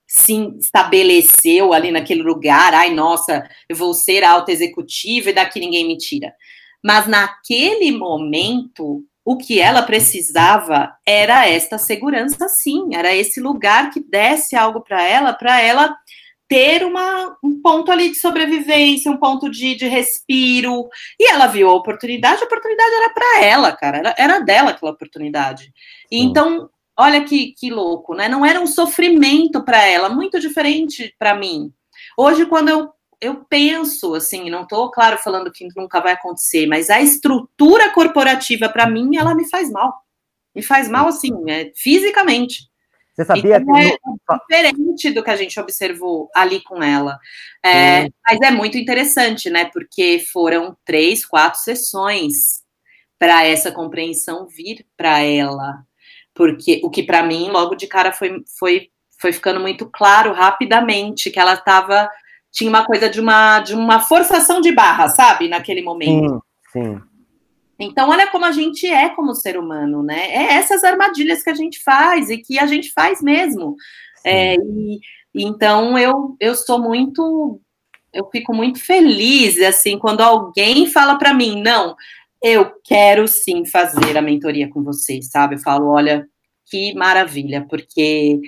se estabeleceu ali naquele lugar, ai, nossa, eu vou ser alta executiva e daqui ninguém me tira. Mas naquele momento, o que ela precisava era esta segurança, sim, era esse lugar que desse algo para ela, para ela ter uma, um ponto ali de sobrevivência, um ponto de, de respiro. E ela viu a oportunidade, a oportunidade era para ela, cara, era, era dela aquela oportunidade. E, então, Olha que, que louco, né? Não era um sofrimento para ela, muito diferente para mim. Hoje, quando eu, eu penso, assim, não estou, claro, falando que nunca vai acontecer, mas a estrutura corporativa, para mim, ela me faz mal. Me faz mal, assim, é, fisicamente. Você sabia então, que. É diferente do que a gente observou ali com ela. É, mas é muito interessante, né? Porque foram três, quatro sessões para essa compreensão vir para ela porque o que para mim logo de cara foi, foi, foi ficando muito claro rapidamente que ela estava tinha uma coisa de uma de uma forçação de barra, sabe, naquele momento. Sim, sim. Então, olha como a gente é como ser humano, né? É essas armadilhas que a gente faz e que a gente faz mesmo. É, e, então, eu, eu sou muito. Eu fico muito feliz, assim, quando alguém fala para mim, não, eu quero sim fazer a mentoria com vocês, sabe? Eu falo, olha, que maravilha, porque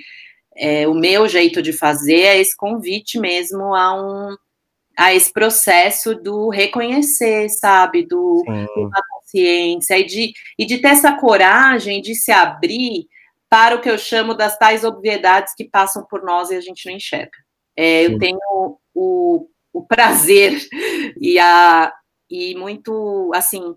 é, o meu jeito de fazer é esse convite mesmo a um a esse processo do reconhecer, sabe, do, da consciência e de, e de ter essa coragem de se abrir para o que eu chamo das tais obviedades que passam por nós e a gente não enxerga. É, eu tenho o, o prazer e a, e muito, assim,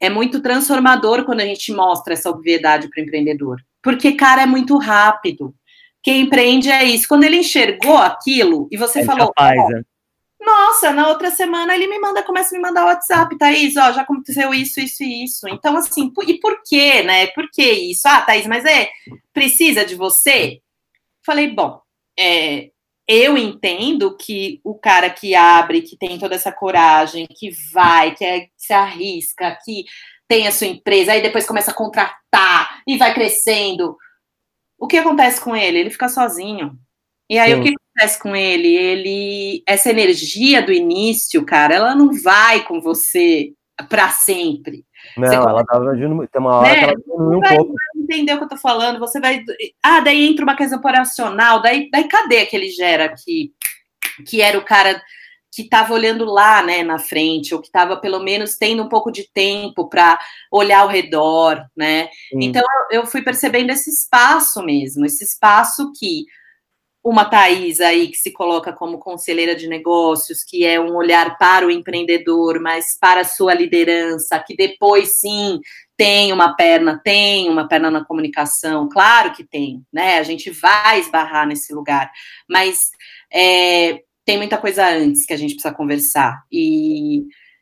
é muito transformador quando a gente mostra essa obviedade para o empreendedor. Porque, cara, é muito rápido. Quem empreende é isso. Quando ele enxergou aquilo e você é falou. Oh, Nossa, na outra semana ele me manda, começa a me mandar o WhatsApp, Thaís, ó, já aconteceu isso, isso e isso. Então, assim, e por quê, né? Por que isso? Ah, Thaís, mas é, precisa de você? Falei, bom, é, eu entendo que o cara que abre, que tem toda essa coragem, que vai, que, é, que se arrisca, que tem a sua empresa, aí depois começa a contratar e vai crescendo. O que acontece com ele? Ele fica sozinho. E aí Sim. o que acontece com ele? Ele essa energia do início, cara, ela não vai com você para sempre. Não, você ela tava agindo, tem uma hora né? que ela diminui um pouco. Entender o que eu tô falando, você vai. Ah, daí entra uma questão operacional, daí, daí cadê aquele gera que, que era o cara que estava olhando lá, né, na frente, ou que estava pelo menos tendo um pouco de tempo para olhar ao redor, né? Sim. Então eu fui percebendo esse espaço mesmo, esse espaço que uma Thais aí que se coloca como conselheira de negócios, que é um olhar para o empreendedor, mas para a sua liderança, que depois sim tem uma perna, tem uma perna na comunicação, claro que tem, né? A gente vai esbarrar nesse lugar, mas é, tem muita coisa antes que a gente precisa conversar. E,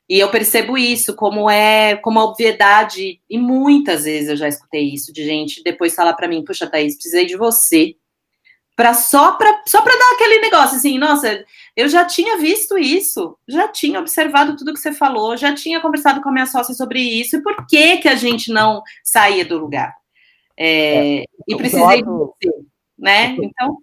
e eu percebo isso como é como obviedade, e muitas vezes eu já escutei isso de gente depois falar para mim, puxa, Thaís, precisei de você para só para só para dar aquele negócio assim, nossa, eu já tinha visto isso, já tinha observado tudo que você falou, já tinha conversado com a minha sócia sobre isso, e por que que a gente não saía do lugar? É, é, e precisei de você, né? Então,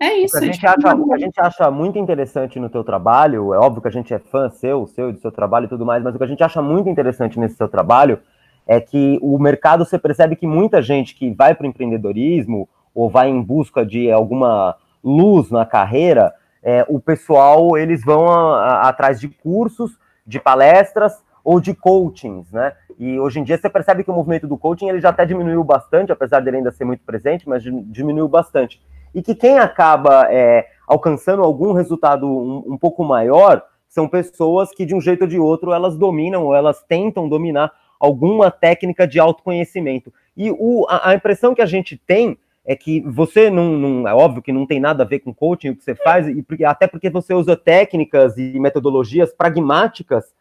é isso. O que, a gente acha, a gente acha muito interessante no teu trabalho, é óbvio que a gente é fã seu, seu do seu trabalho e tudo mais, mas o que a gente acha muito interessante nesse seu trabalho é que o mercado, você percebe que muita gente que vai para o empreendedorismo ou vai em busca de alguma luz na carreira, é, o pessoal eles vão a, a, atrás de cursos, de palestras ou de coachings, né? E hoje em dia você percebe que o movimento do coaching ele já até diminuiu bastante, apesar dele ainda ser muito presente, mas diminuiu bastante. E que quem acaba é, alcançando algum resultado um, um pouco maior são pessoas que de um jeito ou de outro elas dominam ou elas tentam dominar alguma técnica de autoconhecimento. E o, a, a impressão que a gente tem é que você não, não, é óbvio que não tem nada a ver com coaching o que você faz, e até porque você usa técnicas e metodologias pragmáticas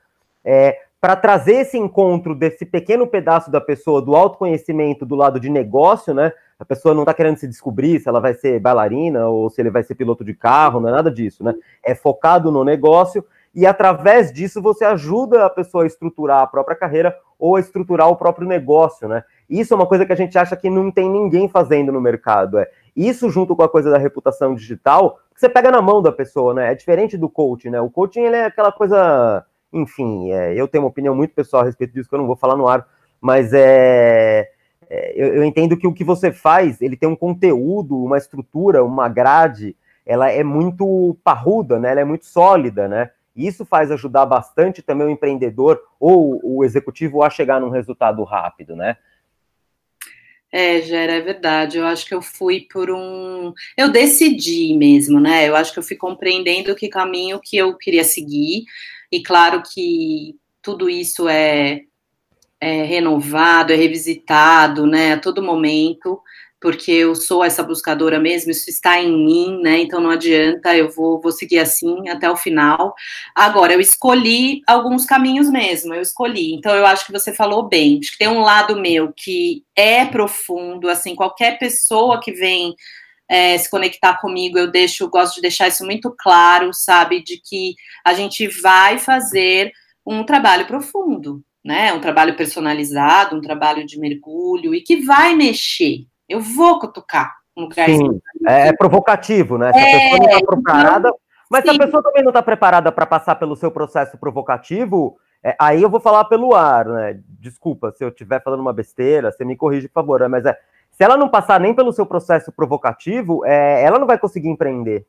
é, para trazer esse encontro desse pequeno pedaço da pessoa do autoconhecimento do lado de negócio, né? A pessoa não está querendo se descobrir se ela vai ser bailarina ou se ele vai ser piloto de carro, não é nada disso, né? É focado no negócio e através disso você ajuda a pessoa a estruturar a própria carreira ou a estruturar o próprio negócio, né? Isso é uma coisa que a gente acha que não tem ninguém fazendo no mercado. É isso junto com a coisa da reputação digital, você pega na mão da pessoa, né? É diferente do coaching, né? O coaching ele é aquela coisa, enfim, é, eu tenho uma opinião muito pessoal a respeito disso que eu não vou falar no ar, mas é, é eu, eu entendo que o que você faz, ele tem um conteúdo, uma estrutura, uma grade, ela é muito parruda, né? Ela é muito sólida, né? Isso faz ajudar bastante também o empreendedor ou o executivo a chegar num resultado rápido, né? É, Gera, é verdade. Eu acho que eu fui por um. Eu decidi mesmo, né? Eu acho que eu fui compreendendo que caminho que eu queria seguir. E claro que tudo isso é, é renovado, é revisitado, né? A todo momento porque eu sou essa buscadora mesmo, isso está em mim, né? Então não adianta, eu vou, vou seguir assim até o final. Agora, eu escolhi alguns caminhos mesmo, eu escolhi. Então eu acho que você falou bem. Acho que tem um lado meu que é profundo, assim, qualquer pessoa que vem é, se conectar comigo, eu deixo, gosto de deixar isso muito claro, sabe? De que a gente vai fazer um trabalho profundo, né? Um trabalho personalizado, um trabalho de mergulho e que vai mexer, eu vou cutucar um lugar Sim, é, é, provocativo, né? Se é, a pessoa não está preparada. Mas sim. se a pessoa também não está preparada para passar pelo seu processo provocativo, é, aí eu vou falar pelo ar, né? Desculpa se eu estiver falando uma besteira, você me corrige, por favor. Né? Mas é, se ela não passar nem pelo seu processo provocativo, é, ela não vai conseguir empreender.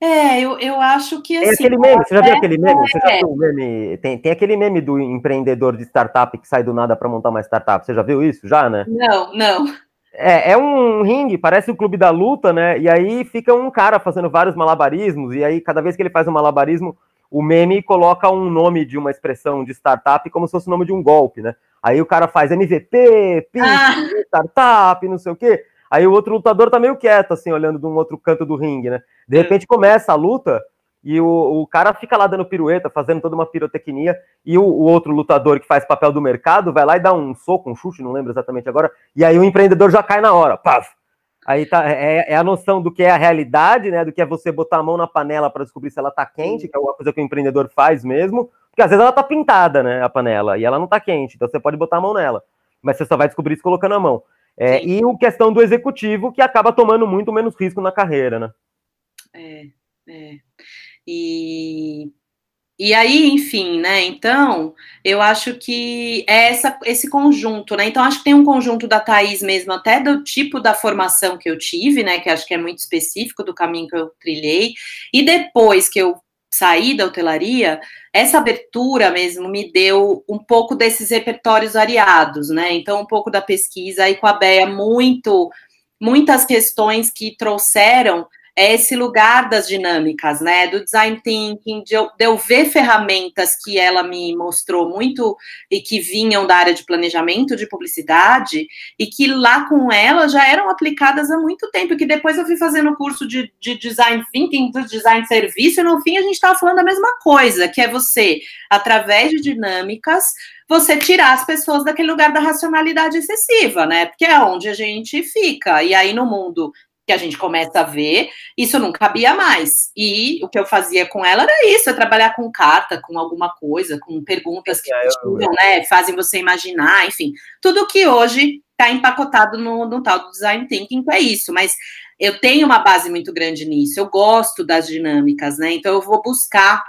É, eu, eu acho que assim. Tem aquele meme, você já viu aquele meme? Você já viu o meme? Tem, tem aquele meme do empreendedor de startup que sai do nada para montar uma startup. Você já viu isso? Já, né? Não, não. É, é um ringue, parece o clube da luta, né? E aí fica um cara fazendo vários malabarismos, e aí cada vez que ele faz um malabarismo, o meme coloca um nome de uma expressão de startup como se fosse o nome de um golpe, né? Aí o cara faz MVP, pitch, ah. startup, não sei o quê. Aí o outro lutador tá meio quieto, assim, olhando de um outro canto do ringue, né? De repente começa a luta e o, o cara fica lá dando pirueta, fazendo toda uma pirotecnia, e o, o, outro lutador que faz papel do mercado vai lá e dá um soco, um chute, não lembro exatamente agora, e aí o empreendedor já cai na hora, paf! Aí tá, é, é, a noção do que é a realidade, né? Do que é você botar a mão na panela para descobrir se ela tá quente, que é uma coisa que o empreendedor faz mesmo. Porque às vezes ela tá pintada, né? A panela, e ela não tá quente, então você pode botar a mão nela. Mas você só vai descobrir isso colocando a mão. É, e o questão do executivo, que acaba tomando muito menos risco na carreira, né? É, é. E e aí, enfim, né? Então, eu acho que é essa, esse conjunto, né? Então, acho que tem um conjunto da Thaís mesmo, até do tipo da formação que eu tive, né? Que acho que é muito específico do caminho que eu trilhei. E depois que eu saí da hotelaria, essa abertura mesmo me deu um pouco desses repertórios variados, né? Então, um pouco da pesquisa aí com a Bea, muito, muitas questões que trouxeram é esse lugar das dinâmicas, né? Do design thinking, de eu, de eu, ver ferramentas que ela me mostrou muito e que vinham da área de planejamento de publicidade e que lá com ela já eram aplicadas há muito tempo. Que depois eu fui fazendo curso de, de design thinking, do design de serviço, e no fim a gente estava falando a mesma coisa, que é você, através de dinâmicas, você tirar as pessoas daquele lugar da racionalidade excessiva, né? Porque é onde a gente fica. E aí, no mundo que a gente começa a ver, isso não cabia mais. E o que eu fazia com ela era isso, é trabalhar com carta, com alguma coisa, com perguntas que é, tiram, né, fazem você imaginar, enfim, tudo que hoje está empacotado no, no tal do design thinking, é isso, mas eu tenho uma base muito grande nisso, eu gosto das dinâmicas, né, então eu vou buscar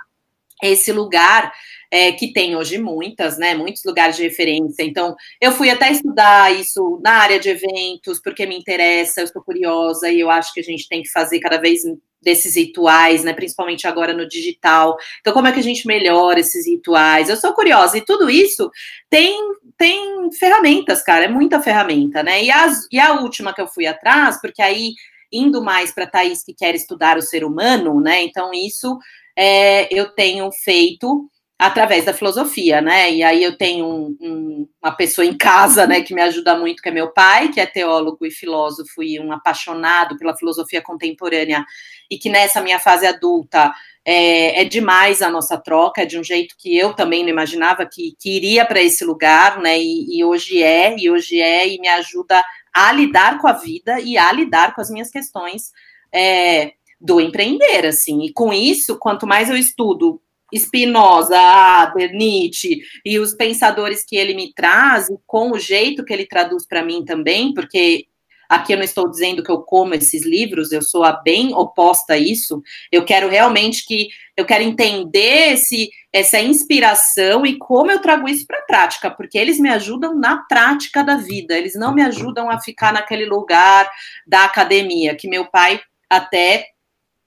esse lugar é, que tem hoje muitas, né? Muitos lugares de referência. Então, eu fui até estudar isso na área de eventos, porque me interessa, eu sou curiosa e eu acho que a gente tem que fazer cada vez desses rituais, né? Principalmente agora no digital. Então, como é que a gente melhora esses rituais? Eu sou curiosa, e tudo isso tem, tem ferramentas, cara, é muita ferramenta, né? E, as, e a última que eu fui atrás, porque aí indo mais para Thaís que quer estudar o ser humano, né? Então, isso é, eu tenho feito através da filosofia, né? E aí eu tenho um, um, uma pessoa em casa, né, que me ajuda muito, que é meu pai, que é teólogo e filósofo e um apaixonado pela filosofia contemporânea, e que nessa minha fase adulta é, é demais a nossa troca, de um jeito que eu também não imaginava que, que iria para esse lugar, né? E, e hoje é, e hoje é, e me ajuda a lidar com a vida e a lidar com as minhas questões. É, do empreender, assim, e com isso, quanto mais eu estudo Spinoza, Adler, Nietzsche e os pensadores que ele me traz, com o jeito que ele traduz para mim também, porque aqui eu não estou dizendo que eu como esses livros, eu sou a bem oposta a isso. Eu quero realmente que eu quero entender esse, essa inspiração e como eu trago isso para a prática, porque eles me ajudam na prática da vida, eles não me ajudam a ficar naquele lugar da academia, que meu pai até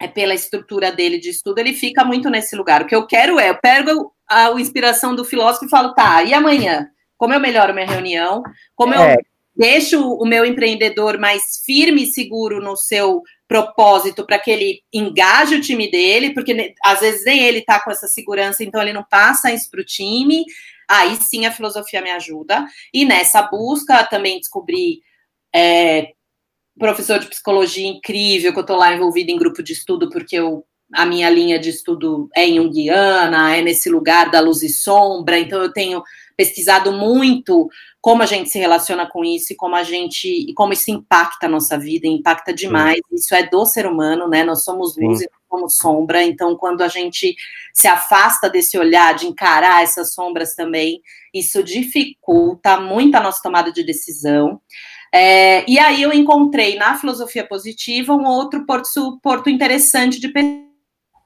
é pela estrutura dele de estudo, ele fica muito nesse lugar. O que eu quero é, eu pego a, a inspiração do filósofo e falo, tá, e amanhã? Como eu melhoro minha reunião? Como é. eu deixo o meu empreendedor mais firme e seguro no seu propósito para que ele engaje o time dele, porque às vezes nem ele está com essa segurança, então ele não passa isso para o time. Aí sim a filosofia me ajuda. E nessa busca também descobri é, professor de psicologia incrível, que eu estou lá envolvida em grupo de estudo, porque eu, a minha linha de estudo é em Jungiana, é nesse lugar da luz e sombra, então eu tenho pesquisado muito como a gente se relaciona com isso e como a gente e como isso impacta a nossa vida, impacta demais. Sim. Isso é do ser humano, né? Nós somos luz Sim. e somos sombra. Então, quando a gente se afasta desse olhar, de encarar essas sombras também, isso dificulta muito a nossa tomada de decisão. É, e aí eu encontrei na filosofia positiva um outro porto, porto interessante de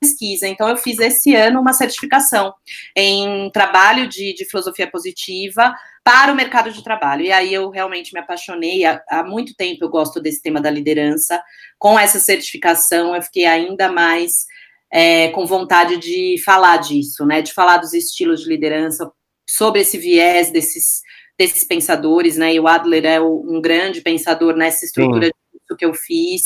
pesquisa. Então, eu fiz esse ano uma certificação em trabalho de, de filosofia positiva para o mercado de trabalho. E aí eu realmente me apaixonei. Há, há, muito tempo eu gosto desse tema da liderança. Com essa certificação, eu fiquei ainda mais é, com vontade de falar disso, né? De falar dos estilos de liderança, sobre esse viés desses desses pensadores, né? E o Adler é um grande pensador nessa estrutura disso que eu fiz.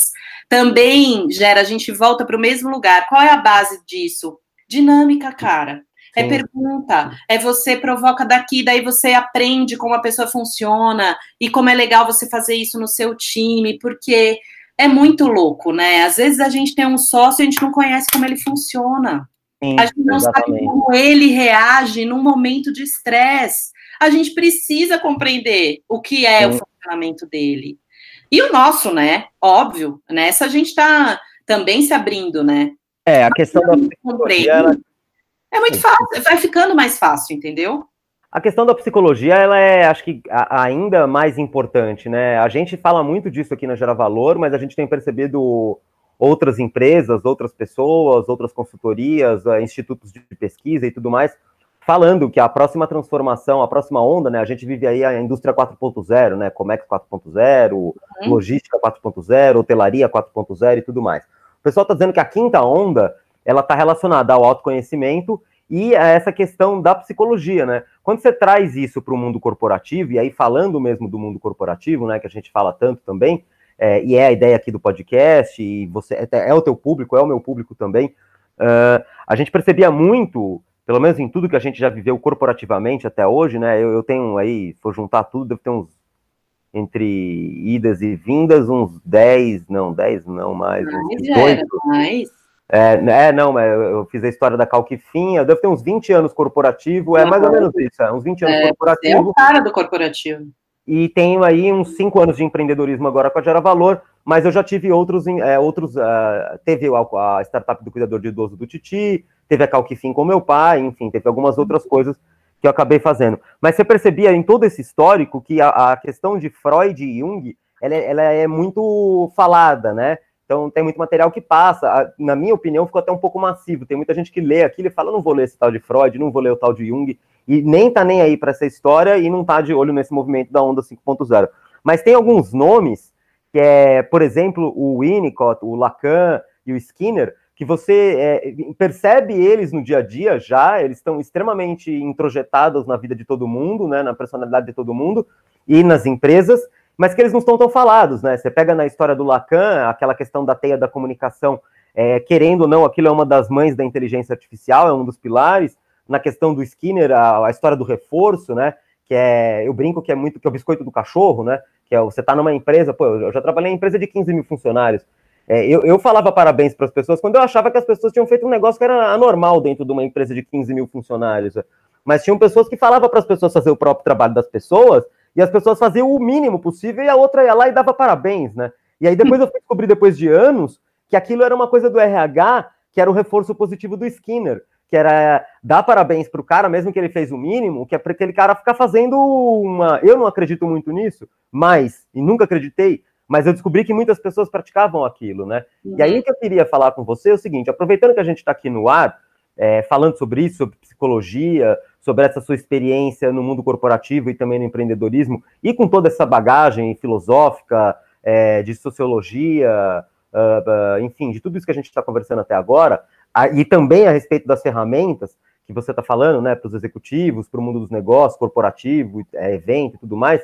Também, Gera, a gente volta para o mesmo lugar. Qual é a base disso? Dinâmica, cara. É Sim. pergunta, é você provoca daqui, daí você aprende como a pessoa funciona e como é legal você fazer isso no seu time, porque é muito louco, né? Às vezes a gente tem um sócio e a gente não conhece como ele funciona. Sim, a gente não exatamente. sabe como ele reage num momento de estresse a gente precisa compreender o que é o funcionamento dele. E o nosso, né? Óbvio, nessa a gente está também se abrindo, né? É, a questão da psicologia. Ela... É muito fácil, vai ficando mais fácil, entendeu? A questão da psicologia, ela é, acho que, ainda mais importante, né? A gente fala muito disso aqui na Gera Valor, mas a gente tem percebido outras empresas, outras pessoas, outras consultorias, eh, institutos de pesquisa e tudo mais, falando que a próxima transformação, a próxima onda, né? A gente vive aí a indústria 4.0, né? Comex 4.0, uhum. logística 4.0, hotelaria 4.0 e tudo mais. O pessoal está dizendo que a quinta onda ela está relacionada ao autoconhecimento e a essa questão da psicologia, né? Quando você traz isso para o mundo corporativo, e aí falando mesmo do mundo corporativo, né, que a gente fala tanto também, é, e é a ideia aqui do podcast, e você é, é o teu público, é o meu público também, uh, a gente percebia muito, pelo menos em tudo que a gente já viveu corporativamente até hoje, né? Eu, eu tenho aí, se for juntar tudo, deve ter uns entre idas e vindas, uns 10, não, 10 não mais, uns mais 18. mais. É, é, não, eu fiz a história da Calquifim, eu devo ter uns 20 anos corporativo, é mais ou menos isso, é, uns 20 anos é, corporativo. É o cara do corporativo. E tenho aí uns 5 anos de empreendedorismo agora com a Gera Valor, mas eu já tive outros, é, outros uh, teve a, a, startup do cuidador de idoso do Titi, teve a Calquifim com meu pai, enfim, teve algumas outras coisas que eu acabei fazendo. Mas você percebia em todo esse histórico que a, a questão de Freud e Jung, ela, é, ela é muito falada, né? Então tem muito material que passa. Na minha opinião, ficou até um pouco massivo. Tem muita gente que lê aquilo e fala: não vou ler esse tal de Freud, não vou ler o tal de Jung, e nem tá nem aí para essa história e não tá de olho nesse movimento da onda 5.0. Mas tem alguns nomes, que é, por exemplo, o Winnicott, o Lacan e o Skinner, que você é, percebe eles no dia a dia já, eles estão extremamente introjetados na vida de todo mundo, né, na personalidade de todo mundo e nas empresas, mas que eles não estão tão falados, né? Você pega na história do Lacan, aquela questão da teia da comunicação, é, querendo ou não, aquilo é uma das mães da inteligência artificial, é um dos pilares. Na questão do Skinner, a, a história do reforço, né? Que é, eu brinco que é muito que é o biscoito do cachorro, né? Que é você tá numa empresa, pô, eu já trabalhei em empresa de 15 mil funcionários. É, eu, eu, falava parabéns para as pessoas quando eu achava que as pessoas tinham feito um negócio que era anormal dentro de uma empresa de 15 mil funcionários. Mas tinham pessoas que falavam para as pessoas fazer o próprio trabalho das pessoas e as pessoas faziam o mínimo possível e a outra ia lá e dava parabéns, né? E aí depois eu fui descobrir, depois de anos, que aquilo era uma coisa do RH, que era o reforço positivo do Skinner, que era dar parabéns para o cara, mesmo que ele fez o mínimo, que é para aquele cara ficar fazendo uma. Eu não acredito muito nisso, mas, e nunca acreditei, mas eu descobri que muitas pessoas praticavam aquilo, né? Uhum. E aí o que eu queria falar com você é o seguinte: aproveitando que a gente está aqui no ar, é, falando sobre isso, sobre psicologia, sobre essa sua experiência no mundo corporativo e também no empreendedorismo, e com toda essa bagagem filosófica, é, de sociologia, uh, uh, enfim, de tudo isso que a gente está conversando até agora, e também a respeito das ferramentas que você está falando, né, para os executivos, para o mundo dos negócios, corporativo, é, evento e tudo mais,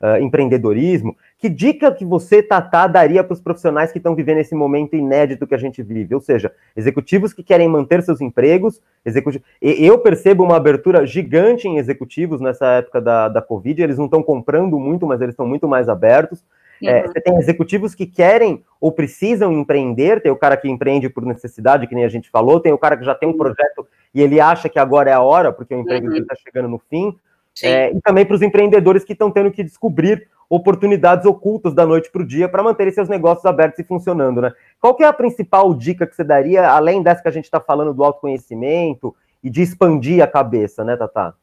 uh, empreendedorismo. Que dica que você, Tatá, daria para os profissionais que estão vivendo esse momento inédito que a gente vive? Ou seja, executivos que querem manter seus empregos, executivos... eu percebo uma abertura gigante em executivos nessa época da, da Covid, eles não estão comprando muito, mas eles estão muito mais abertos. É, uhum. você tem executivos que querem ou precisam empreender, tem o cara que empreende por necessidade, que nem a gente falou, tem o cara que já tem um projeto e ele acha que agora é a hora, porque o emprego uhum. está chegando no fim. É, e também para os empreendedores que estão tendo que descobrir oportunidades ocultas da noite para o dia para manterem seus negócios abertos e funcionando, né? Qual é a principal dica que você daria, além dessa que a gente está falando do autoconhecimento e de expandir a cabeça, né, Tatá?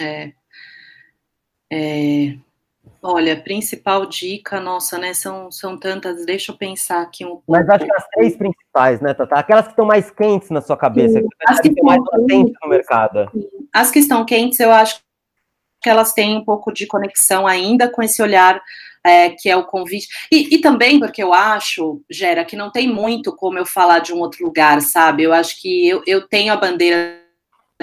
É, é, olha, principal dica, nossa, né? São, são tantas, deixa eu pensar aqui um pouco. Mas acho que as três principais, né, Tatá? Aquelas que estão mais quentes na sua cabeça, Sim, que, que estão mais latentes no mercado. As que estão quentes, eu acho que elas têm um pouco de conexão ainda com esse olhar é, que é o convite. E, e, também porque eu acho, Gera, que não tem muito como eu falar de um outro lugar, sabe? Eu acho que eu, eu tenho a bandeira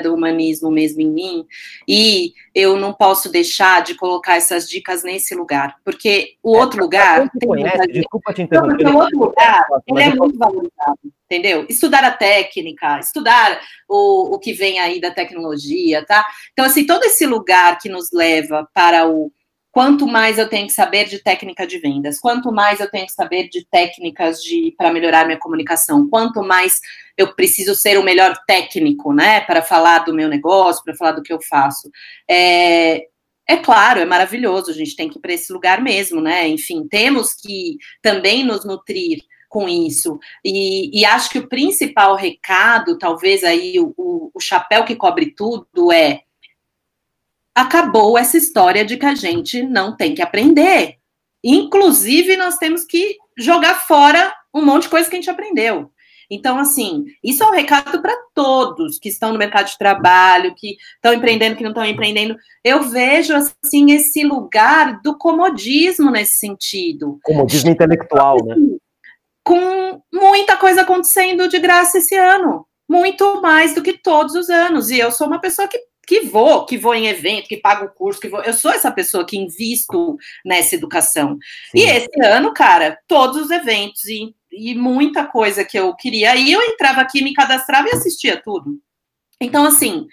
do humanismo mesmo em mim, e eu não posso deixar de colocar essas dicas nesse lugar, porque o é, outro lugar. Conhece, desculpa te interromper. Não, o outro lugar ele é muito valorizado, entendeu? Estudar a técnica, estudar o, o que vem aí da tecnologia, tá? Então, assim, todo esse lugar que nos leva para o quanto mais eu tenho que saber de técnica de vendas, quanto mais eu tenho que saber de técnicas de para melhorar minha comunicação, quanto mais eu preciso ser o melhor técnico, né, para falar do meu negócio, para falar do que eu faço. É, é claro, é maravilhoso, a gente tem que ir para esse lugar mesmo, né? Enfim, temos que também nos nutrir com isso. E, e acho que o principal recado, talvez aí o, o, o chapéu que cobre tudo, é acabou essa história de que a gente não tem que aprender. Inclusive, nós temos que jogar fora um monte de coisa que a gente aprendeu. Então, assim, isso é um recado para todos que estão no mercado de trabalho, que estão empreendendo, que não estão empreendendo. Eu vejo, assim, esse lugar do comodismo nesse sentido. Comodismo intelectual, né? Com muita coisa acontecendo de graça esse ano. Muito mais do que todos os anos. E eu sou uma pessoa que que vou, que vou em evento, que pago o curso, que vou. Eu sou essa pessoa que invisto nessa educação. Sim. E esse ano, cara, todos os eventos e, e muita coisa que eu queria. E eu entrava aqui, me cadastrava e assistia tudo. Então, assim,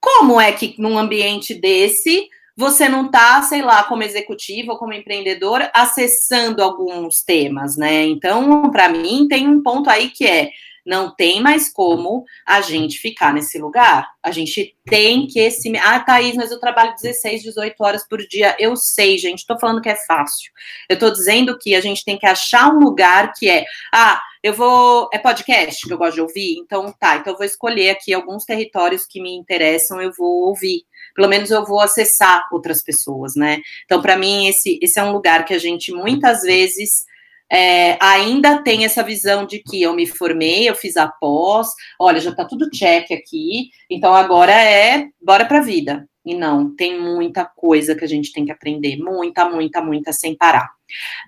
como é que num ambiente desse você não está, sei lá, como executiva ou como empreendedora, acessando alguns temas, né? Então, para mim, tem um ponto aí que é não tem mais como a gente ficar nesse lugar. A gente tem que se. Ah, Thaís, mas eu trabalho 16, 18 horas por dia. Eu sei, gente, estou falando que é fácil. Eu estou dizendo que a gente tem que achar um lugar que é. Ah, eu vou. É podcast que eu gosto de ouvir? Então tá, então eu vou escolher aqui alguns territórios que me interessam, eu vou ouvir. Pelo menos eu vou acessar outras pessoas, né? Então, para mim, esse, esse é um lugar que a gente muitas vezes é, ainda tem essa visão de que eu me formei, eu fiz a pós, olha, já está tudo check aqui, então agora é bora para a vida. E não, tem muita coisa que a gente tem que aprender, muita, muita, muita, sem parar.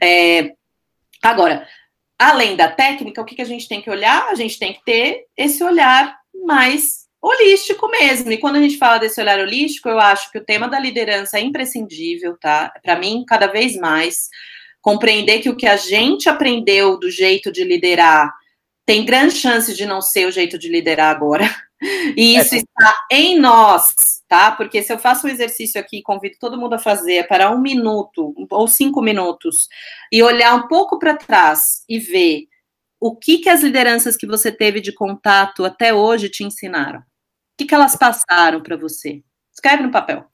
É, agora, além da técnica, o que, que a gente tem que olhar? A gente tem que ter esse olhar mais holístico mesmo. E quando a gente fala desse olhar holístico, eu acho que o tema da liderança é imprescindível, tá? Para mim, cada vez mais compreender que o que a gente aprendeu do jeito de liderar tem grande chance de não ser o jeito de liderar agora. E isso é. está em nós, tá? Porque se eu faço um exercício aqui, convido todo mundo a fazer para um minuto ou cinco minutos e olhar um pouco para trás e ver o que, que as lideranças que você teve de contato até hoje te ensinaram. O que, que elas passaram para você? Escreve no papel.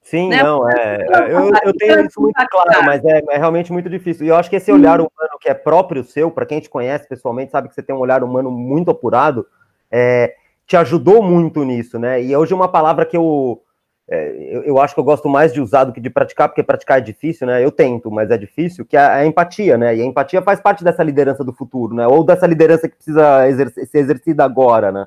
Sim, né? não, é. Eu, eu tenho isso muito claro, mas é, é, realmente muito difícil. E eu acho que esse olhar humano que é próprio seu, para quem te conhece pessoalmente, sabe que você tem um olhar humano muito apurado, é, te ajudou muito nisso, né? E hoje uma palavra que eu, é, eu, eu, acho que eu gosto mais de usar do que de praticar, porque praticar é difícil, né? Eu tento, mas é difícil, que é a empatia, né? E a empatia faz parte dessa liderança do futuro, né? Ou dessa liderança que precisa ser exercida agora, né?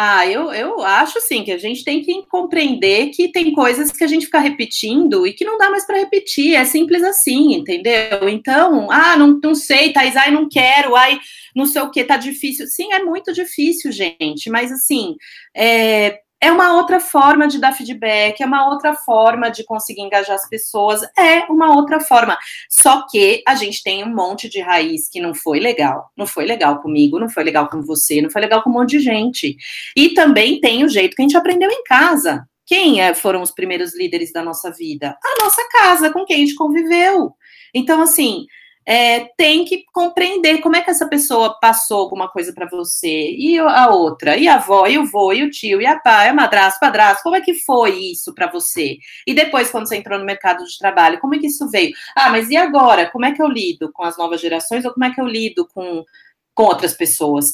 Ah, eu, eu acho sim que a gente tem que compreender que tem coisas que a gente fica repetindo e que não dá mais para repetir. É simples assim, entendeu? Então, ah, não, não sei, Thais, ai, não quero, ai, não sei o que, tá difícil. Sim, é muito difícil, gente, mas assim, é, é uma outra forma de dar feedback, é uma outra forma de conseguir engajar as pessoas, é uma outra forma. Só que a gente tem um monte de raiz que não foi legal. Não foi legal comigo, não foi legal com você, não foi legal com um monte de gente. E também tem o jeito que a gente aprendeu em casa. Quem é, foram os primeiros líderes da nossa vida? A nossa casa, com quem a gente conviveu. Então, assim, é, tem que compreender como é que essa pessoa passou alguma coisa para você, e a outra, e a avó, e o vô, e o tio, e a pai, a madrasta, padrasto, como é que foi isso para você? E depois, quando você entrou no mercado de trabalho, como é que isso veio? Ah, mas e agora? Como é que eu lido com as novas gerações, ou como é que eu lido com, com outras pessoas?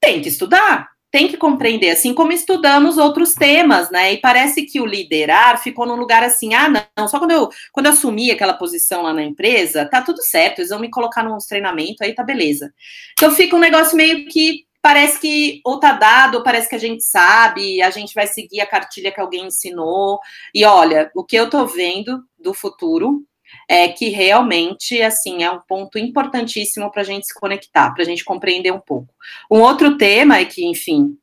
Tem que estudar, tem que compreender, assim como estudamos outros temas, né? E parece que o liderar ficou num lugar assim, ah, não, só quando eu, quando eu assumi aquela posição lá na empresa, tá tudo certo, eles vão me colocar num treinamento, aí tá beleza. Então fica um negócio meio que parece que ou tá dado, ou parece que a gente sabe, a gente vai seguir a cartilha que alguém ensinou. E olha, o que eu tô vendo do futuro é que realmente, assim, é um ponto importantíssimo para a gente se conectar, para a gente compreender um pouco. Um outro tema é que, enfim,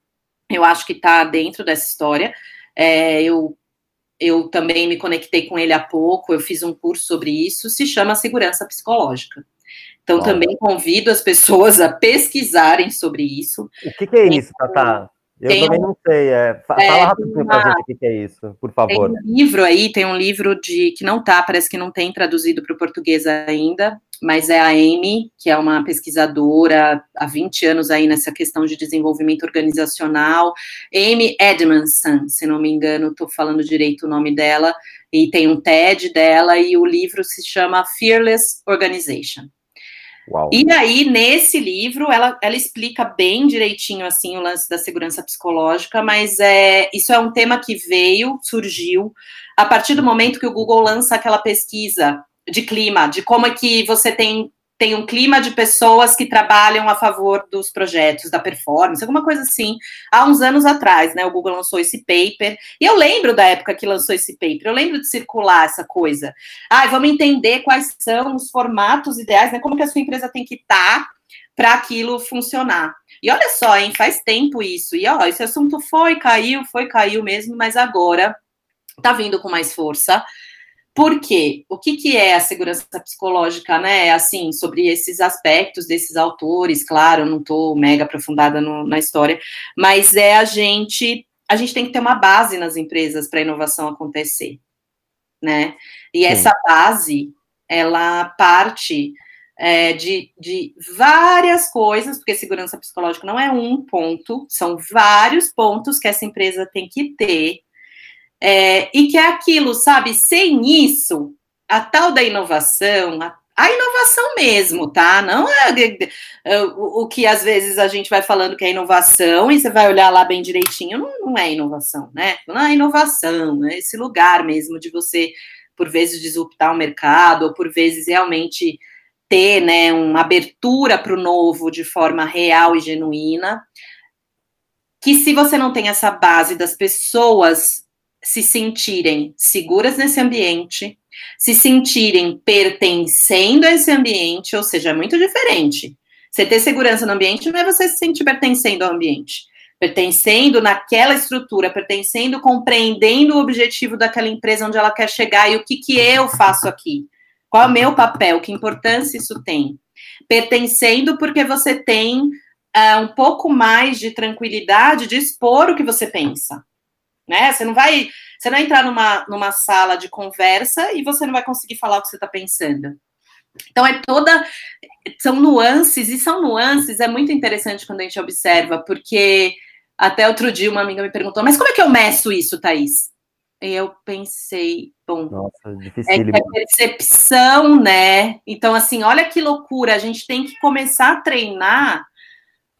eu acho que está dentro dessa história, é, eu, eu também me conectei com ele há pouco, eu fiz um curso sobre isso, se chama Segurança Psicológica. Então, também convido as pessoas a pesquisarem sobre isso. O que, que é isso, Tata? Eu tem também não sei. É, fala é, rapidinho uma, pra gente o que é isso, por favor. Tem um livro aí, tem um livro de que não tá, parece que não tem traduzido para o português ainda, mas é a Amy, que é uma pesquisadora há 20 anos aí nessa questão de desenvolvimento organizacional. Amy Edmondson, se não me engano, estou falando direito o nome dela, e tem um TED dela, e o livro se chama Fearless Organization. Uau. E aí, nesse livro, ela, ela explica bem direitinho assim o lance da segurança psicológica, mas é, isso é um tema que veio, surgiu, a partir do momento que o Google lança aquela pesquisa de clima, de como é que você tem, tem um clima de pessoas que trabalham a favor dos projetos, da performance, alguma coisa assim, há uns anos atrás, né? O Google lançou esse paper, e eu lembro da época que lançou esse paper, eu lembro de circular essa coisa. Ah, vamos entender quais são os formatos ideais, né? Como que a sua empresa tem que estar tá para aquilo funcionar. E olha só, hein, faz tempo isso. E ó, esse assunto foi, caiu, foi, caiu mesmo, mas agora tá vindo com mais força. Por quê? O que, que é a segurança psicológica, né? Assim, sobre esses aspectos desses autores, claro, não estou mega aprofundada no, na história, mas é a gente, a gente tem que ter uma base nas empresas para a inovação acontecer, né? E Sim. essa base, ela parte é, de, de várias coisas, porque segurança psicológica não é um ponto, são vários pontos que essa empresa tem que ter é, e que é aquilo, sabe? Sem isso, a tal da inovação, a, a inovação mesmo, tá? Não é, é, o, o, que às vezes a gente vai falando que é inovação e você vai olhar lá bem direitinho, não, não é inovação, né? Não é inovação, é esse lugar mesmo de você, por vezes, disruptar o mercado, ou por vezes realmente ter né, uma abertura para o novo de forma real e genuína. Que se você não tem essa base das pessoas se sentirem seguras nesse ambiente, se sentirem pertencendo a esse ambiente, ou seja, é muito diferente. Você ter segurança no ambiente não é você se sentir pertencendo ao ambiente. Pertencendo naquela estrutura, pertencendo, compreendendo o objetivo daquela empresa onde ela quer chegar e o que, que eu faço aqui. Qual é o meu papel? Que importância isso tem? Pertencendo porque você tem uh, um pouco mais de tranquilidade de expor o que você pensa né? Você não vai, você não vai entrar numa, numa sala de conversa e você não vai conseguir falar o que você está pensando. Então é toda, são nuances e são nuances. É muito interessante quando a gente observa, porque até outro dia uma amiga me perguntou, mas como é que eu meço isso, Thaís? E eu pensei, bom, Nossa, é, é percepção, né? Então, assim, olha que loucura, a gente tem que começar a treinar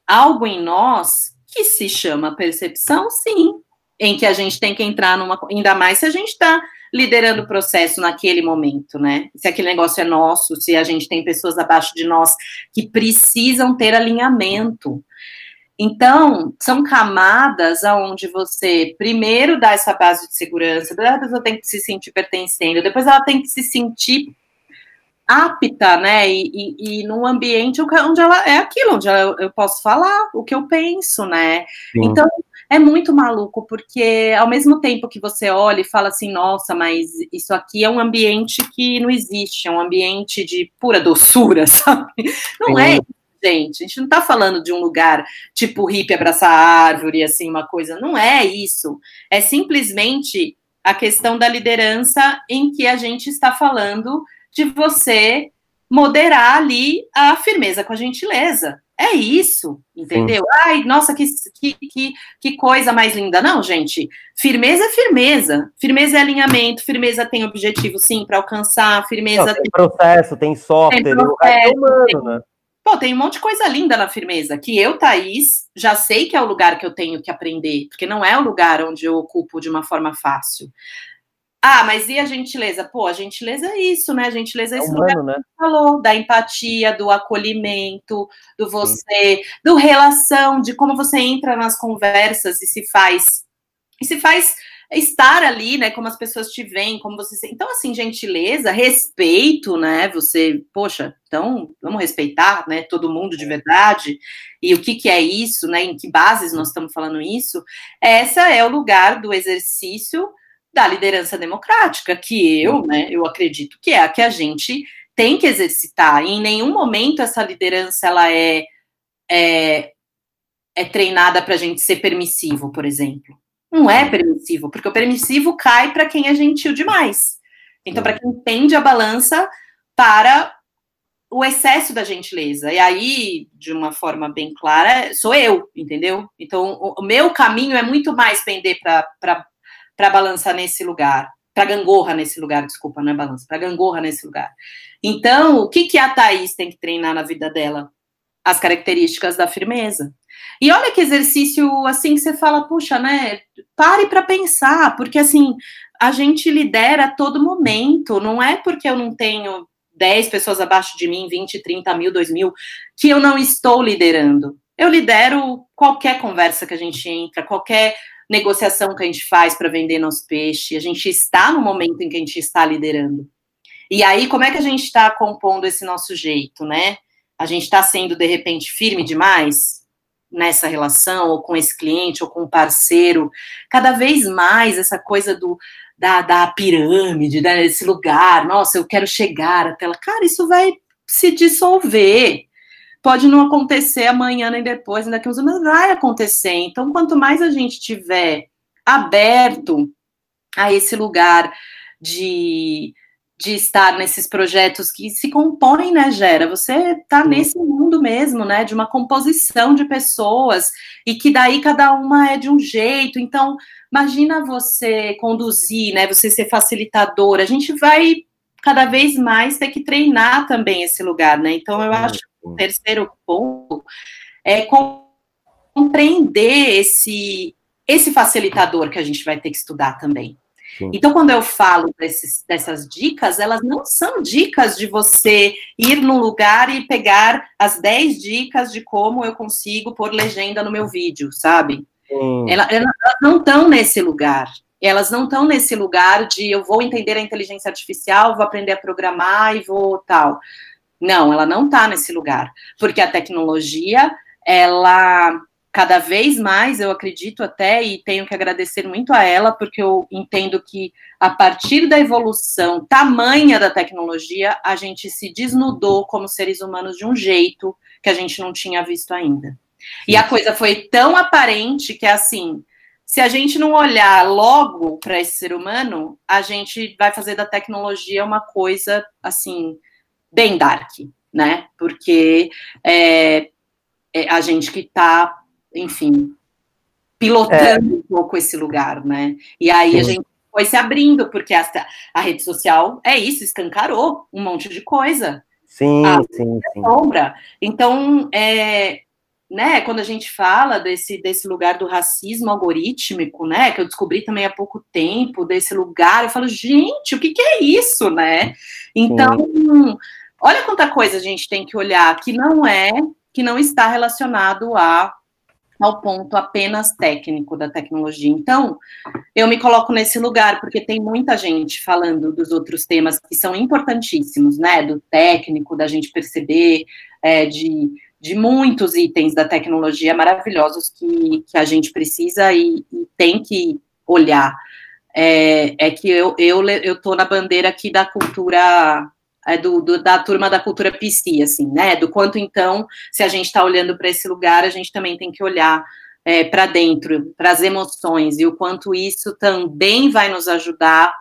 algo em nós que se chama percepção, sim, em que a gente tem que entrar numa. Ainda mais se a gente está liderando o processo naquele momento, né? Se aquele negócio é nosso, se a gente tem pessoas abaixo de nós que precisam ter alinhamento. Então, são camadas aonde você primeiro dá essa base de segurança, depois a pessoa tem que se sentir pertencendo, depois ela tem que se sentir apta, né? E, e, e num ambiente onde ela é aquilo, onde ela, eu posso falar o que eu penso, né? Sim. Então, é muito maluco, porque ao mesmo tempo que você olha e fala assim, nossa, mas isso aqui é um ambiente que não existe, é um ambiente de pura doçura, sabe? Não é é gente. A gente não está falando de um lugar tipo hippie abraçar árvore, assim, uma coisa. Não é isso. É simplesmente a questão da liderança em que a gente está falando de você moderar ali a firmeza com a gentileza. É isso, entendeu? Sim. Ai, nossa, que, que, que, coisa mais linda. Não, gente, firmeza é firmeza. Firmeza é alinhamento, firmeza tem objetivo, sim, para alcançar, firmeza... Não, tem, tem, processo, tem software, tem processo, é humano, tem, né? Pô, tem um monte de coisa linda na firmeza, que eu, Thaís, já sei que é o lugar que eu tenho que aprender, porque não é o lugar onde eu ocupo de uma forma fácil. Ah, mas e a gentileza? Pô, a gentileza é isso, né? A gentileza é, é esse humano, lugar né? que falou, da empatia, do acolhimento, do você, Sim. do relação, de como você entra nas conversas e se faz e se faz estar ali, né? Como as pessoas te veem, como você. Então, assim, gentileza, respeito, né? Você, poxa, então vamos respeitar, né? Todo mundo de verdade. E o que, que é isso, né? Em que bases nós estamos falando isso? Essa é o lugar do exercício da liderança democrática, que eu, né, eu acredito que é a que a gente tem que exercitar. E em nenhum momento essa liderança ela é, é, é treinada para a gente ser permissivo, por exemplo. Não é permissivo, porque o permissivo cai para quem é gentil demais. Então, para quem entende a balança para o excesso da gentileza. E aí, de uma forma bem clara, sou eu, entendeu? Então, o meu caminho é muito mais pender para balançar nesse lugar, para gangorra nesse lugar, desculpa, não é balança, para gangorra nesse lugar. Então, o que, que a Thaís tem que treinar na vida dela? As características da firmeza. E olha que exercício assim que você fala, puxa, né? Pare para pensar, porque assim, a gente lidera a todo momento, não é porque eu não tenho 10 pessoas abaixo de mim, 20, 30 mil, 2 mil, que eu não estou liderando. Eu lidero qualquer conversa que a gente entra, qualquer negociação que a gente faz para vender nosso peixe. A gente está no momento em que a gente está liderando. E aí, como é que a gente está compondo esse nosso jeito, né? A gente está sendo, de repente, firme demais nessa relação, ou com esse cliente, ou com o parceiro. Cada vez mais essa coisa do da, da pirâmide, desse lugar, nossa, eu quero chegar até lá. Cara, isso vai se dissolver. Pode não acontecer amanhã nem depois, nem daqui a uns anos, mas vai acontecer. Então, quanto mais a gente tiver aberto a esse lugar de de estar nesses projetos que se compõem, né, Gera? Você está nesse mundo mesmo, né, de uma composição de pessoas e que daí cada uma é de um jeito. Então, imagina você conduzir, né, você ser facilitador. A gente vai cada vez mais ter que treinar também esse lugar, né? Então, eu acho que o terceiro ponto é compreender esse esse facilitador que a gente vai ter que estudar também. Sim. Então, quando eu falo desses, dessas dicas, elas não são dicas de você ir num lugar e pegar as 10 dicas de como eu consigo pôr legenda no meu vídeo, sabe? Elas, elas não estão nesse lugar. Elas não estão nesse lugar de eu vou entender a inteligência artificial, vou aprender a programar e vou tal. Não, ela não está nesse lugar. Porque a tecnologia, ela cada vez mais, eu acredito até, e tenho que agradecer muito a ela, porque eu entendo que a partir da evolução tamanha da tecnologia, a gente se desnudou como seres humanos de um jeito que a gente não tinha visto ainda. E a coisa foi tão aparente que assim, se a gente não olhar logo para esse ser humano, a gente vai fazer da tecnologia uma coisa assim bem dark, né? Porque é, é a gente que está enfim, pilotando é. um pouco esse lugar, né? E aí Sim. a gente foi se abrindo, porque a, a rede social é isso, escancarou um monte de coisa. Sim, a, sim, sim. Sombra. Então, é, né, quando a gente fala desse, desse lugar do racismo algorítmico, né, que eu descobri também há pouco tempo, desse lugar, eu falo, gente, o que, que é isso, né? Então, sim. Olha quanta coisa a gente tem que olhar que não é, que não está relacionado a ao ponto apenas técnico da tecnologia. Então, eu me coloco nesse lugar, porque tem muita gente falando dos outros temas que são importantíssimos, né? Do técnico, da gente perceber, é, de, de muitos itens da tecnologia maravilhosos que, que a gente precisa e, e tem que olhar. É, é que eu, eu, eu tô na bandeira aqui da cultura é, do, do, da turma da cultura PC, assim, né? Do quanto, então, se a gente está olhando para esse lugar, a gente também tem que olhar é, para dentro, para as emoções, e o quanto isso também vai nos ajudar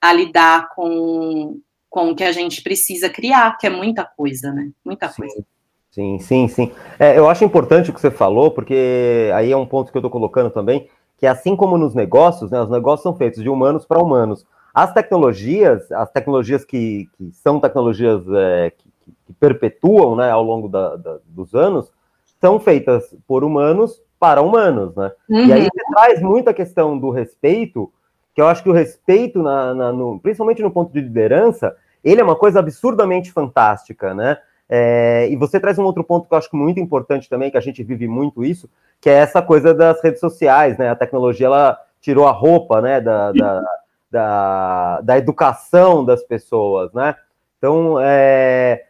a lidar com, com o que a gente precisa criar, que é muita coisa, né? Muita sim, coisa. Sim, sim, sim. É, eu acho importante o que você falou, porque aí é um ponto que eu estou colocando também, que assim como nos negócios, né, os negócios são feitos de humanos para humanos. As tecnologias, as tecnologias que, que são tecnologias é, que, que, perpetuam né, ao longo da, da, dos anos, são feitas por humanos para humanos, né? Uhum. E aí você traz muita questão do respeito, que eu acho que o respeito, na, na, no, principalmente no ponto de liderança, ele é uma coisa absurdamente fantástica, né? É, e você traz um outro ponto que eu acho muito importante também, que a gente vive muito isso, que é essa coisa das redes sociais, né? A tecnologia, ela tirou a roupa, né, da, da da, da educação das pessoas, né? Então, é...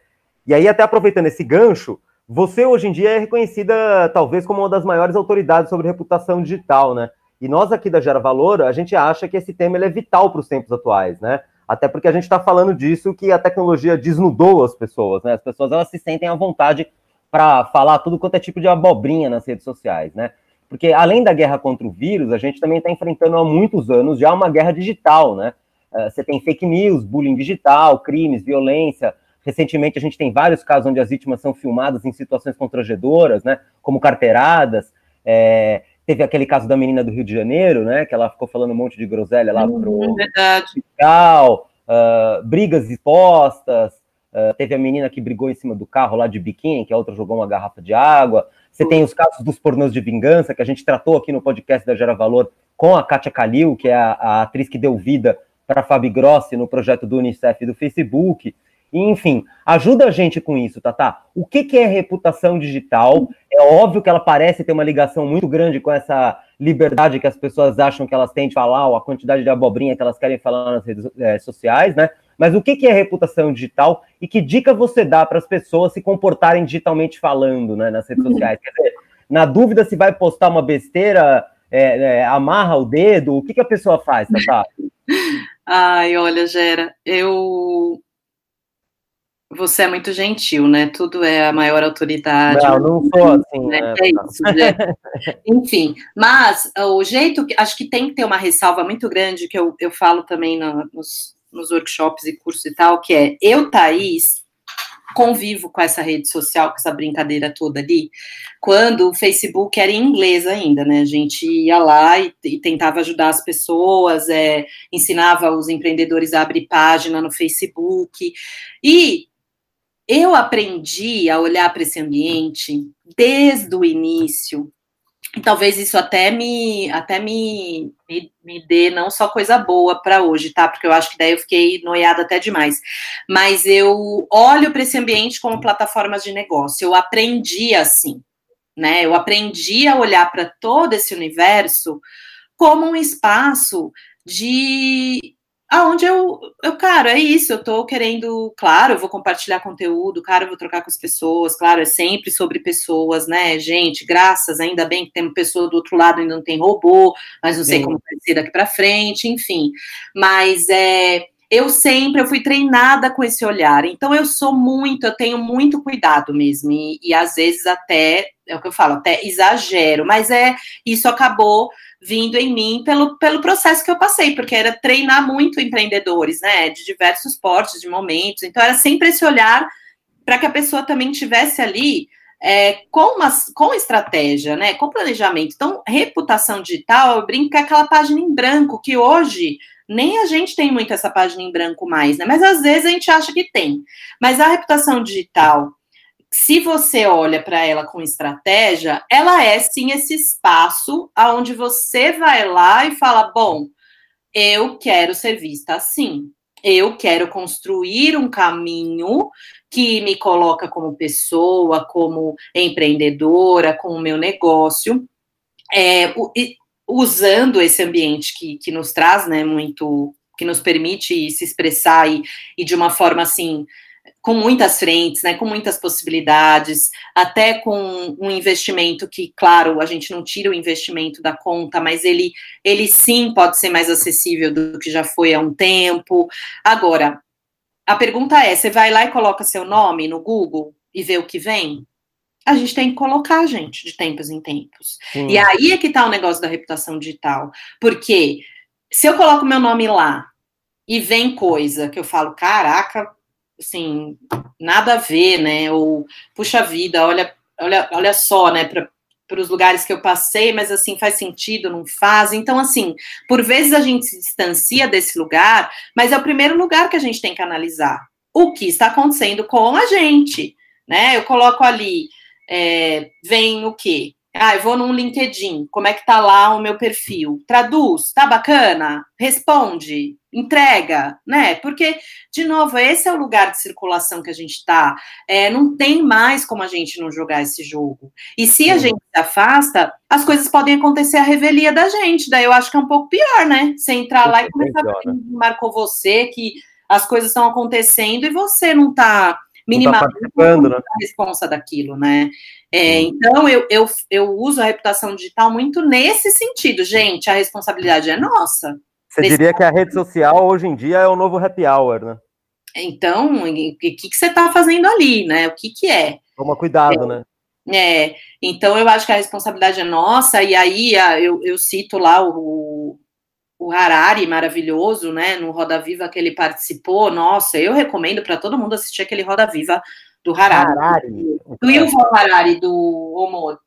e aí até aproveitando esse gancho, você hoje em dia é reconhecida talvez como uma das maiores autoridades sobre reputação digital, né? E nós aqui da Gera Valor, a gente acha que esse tema é vital para os tempos atuais, né? Até porque a gente está falando disso que a tecnologia desnudou as pessoas, né? As pessoas elas se sentem à vontade para falar tudo quanto é tipo de abobrinha nas redes sociais, né? Porque além da guerra contra o vírus, a gente também está enfrentando há muitos anos já uma guerra digital, né? Eh, você tem fake news, bullying digital, crimes, violência, Recentemente, a gente tem vários casos onde as vítimas são filmadas em situações constrangedoras, né? Como carteiradas. É, teve aquele caso da menina do Rio de Janeiro, né? Que ela ficou falando um monte de groselha lá uhum, pro verdade. hospital, uh, brigas expostas. Uh, teve a menina que brigou em cima do carro lá de biquíni, que a outra jogou uma garrafa de água. Você tem os casos dos pornôs de vingança, que a gente tratou aqui no podcast da Gera Valor com a Kátia Kalil, que é a, a atriz que deu vida para Fabi Grossi no projeto do Unicef e do Facebook. Enfim, ajuda a gente com isso, Tata. O que, que é reputação digital? É óbvio que ela parece ter uma ligação muito grande com essa liberdade que as pessoas acham que elas têm de falar, ou a quantidade de abobrinha que elas querem falar nas redes é, sociais, né? Mas o que, que é reputação digital e que dica você dá para as pessoas se comportarem digitalmente falando né, nas redes sociais? Quer dizer, na dúvida se vai postar uma besteira, é, é, amarra o dedo, o que, que a pessoa faz, Tata? Ai, olha, Gera, eu você é muito gentil, né? Tudo é a maior autoridade. Não, não sou assim. Né? É isso, né? Enfim, mas o jeito que acho que tem que ter uma ressalva muito grande que eu, eu falo também no, nos, nos workshops e cursos e tal, que é eu, Thaís, convivo com essa rede social, com essa brincadeira toda ali, quando o Facebook era em inglês ainda, né? A gente ia lá e, e tentava ajudar as pessoas, é, ensinava os empreendedores a abrir página no Facebook. E eu aprendi a olhar para esse ambiente desde o início. E talvez isso até me até me, me, me dê não só coisa boa para hoje, tá? Porque eu acho que daí eu fiquei noiada até demais. Mas eu olho para esse ambiente como plataformas de negócio. Eu aprendi assim, né? Eu aprendi a olhar para todo esse universo como um espaço de aonde eu, eu, cara, é isso, eu tô querendo, claro, eu vou compartilhar conteúdo, claro, eu vou trocar com as pessoas, claro, é sempre sobre pessoas, né, gente, graças, ainda bem que tem uma pessoa do outro lado, ainda não tem robô, mas não sei como vai ser daqui para frente, enfim, mas é, eu sempre, eu fui treinada com esse olhar, então eu sou muito, eu tenho muito cuidado mesmo, e, e às vezes até, é o que eu falo, até exagero, mas é, isso acabou vindo em mim pelo, pelo processo que eu passei, porque era treinar muito empreendedores, né, de diversos portes, de momentos. Então, era sempre esse olhar para que a pessoa também tivesse ali é, com, uma, com estratégia, né, com planejamento. Então, reputação digital, eu brinco é aquela página em branco, que hoje nem a gente tem muito essa página em branco mais, né, mas às vezes a gente acha que tem. Mas a reputação digital se você olha para ela com estratégia, ela é sim esse espaço aonde você vai lá e fala: bom, eu quero ser vista assim. Eu quero construir um caminho que me coloca como pessoa, como empreendedora, com o meu negócio, é, usando esse ambiente que, que nos traz, né, muito, que nos permite se expressar e, e de uma forma assim com muitas frentes, né, com muitas possibilidades, até com um investimento que, claro, a gente não tira o investimento da conta, mas ele, ele sim pode ser mais acessível do que já foi há um tempo. Agora, a pergunta é: você vai lá e coloca seu nome no Google e vê o que vem? A gente tem que colocar, gente, de tempos em tempos. Sim. E aí é que está o negócio da reputação digital. Porque se eu coloco meu nome lá e vem coisa que eu falo, caraca, assim, nada a ver, né? Ou, puxa vida, olha, olha, olha só, né, para os lugares que eu passei, mas assim, faz sentido, não faz? Então, assim, por vezes a gente se distancia desse lugar, mas é o primeiro lugar que a gente tem que analisar. O que está acontecendo com a gente, né? Eu coloco ali, é, vem o quê? Ah, eu vou num LinkedIn, como é que tá lá o meu perfil? Traduz, tá bacana? Responde, entrega, né? Porque, de novo, esse é o lugar de circulação que a gente tá. É, não tem mais como a gente não jogar esse jogo. E se a gente se afasta, as coisas podem acontecer a revelia da gente. Daí eu acho que é um pouco pior, né? Você entrar lá e começar a que marcou você, que as coisas estão acontecendo e você não tá minimamente tá né? responsa daquilo, né? É, então, eu, eu, eu uso a reputação digital muito nesse sentido. Gente, a responsabilidade é nossa. Você diria que a rede social, hoje em dia, é o novo happy hour, né? Então, o que, que, você está fazendo ali, né? O que, que é? Toma cuidado, é, né? É, então eu acho que a responsabilidade é nossa, e aí eu, eu cito lá o, o Harari, maravilhoso, né? No Roda Viva que ele participou. Nossa, eu recomendo para todo mundo assistir aquele Roda Viva do Harari. Harari. Do Yuval Harari, do Homo.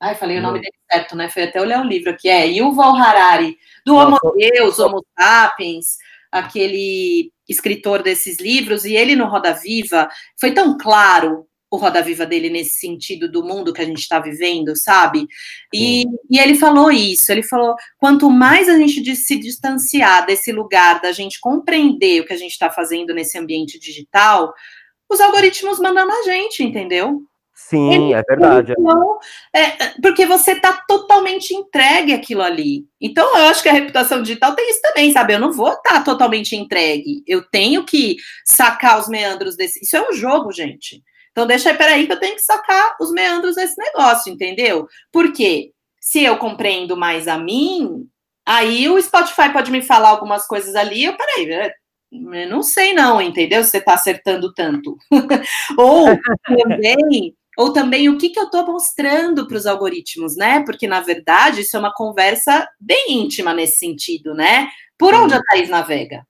Ai, falei o nome dele certo, né? Foi até olhar o livro aqui. É Yuval Harari, do Homo Deus, Homo Sapiens, aquele escritor desses livros. E ele no Roda Viva foi tão claro o Roda Viva dele nesse sentido do mundo que a gente está vivendo, sabe? E, e, ele falou isso, ele falou, quanto mais a gente se distanciar desse lugar, da gente compreender o que a gente está fazendo nesse ambiente digital, os algoritmos mandam na gente, entendeu? Sim, Ele, é verdade. Então, é, porque você está totalmente entregue aquilo ali. Então, eu acho que a reputação digital tem isso também, sabe? Eu não vou estar tá totalmente entregue. Eu tenho que sacar os meandros desse. Isso é um jogo, gente. Então, deixa aí, peraí, que eu tenho que sacar os meandros desse negócio, entendeu? Porque se eu compreendo mais a mim, aí o Spotify pode me falar algumas coisas ali, eu, peraí, é, eu não sei não, entendeu? Se você está acertando tanto. ou também, ou também o que, que eu estou mostrando para os algoritmos, né? Porque, na verdade, isso é uma conversa bem íntima nesse sentido, né? Por onde a Thaís navega?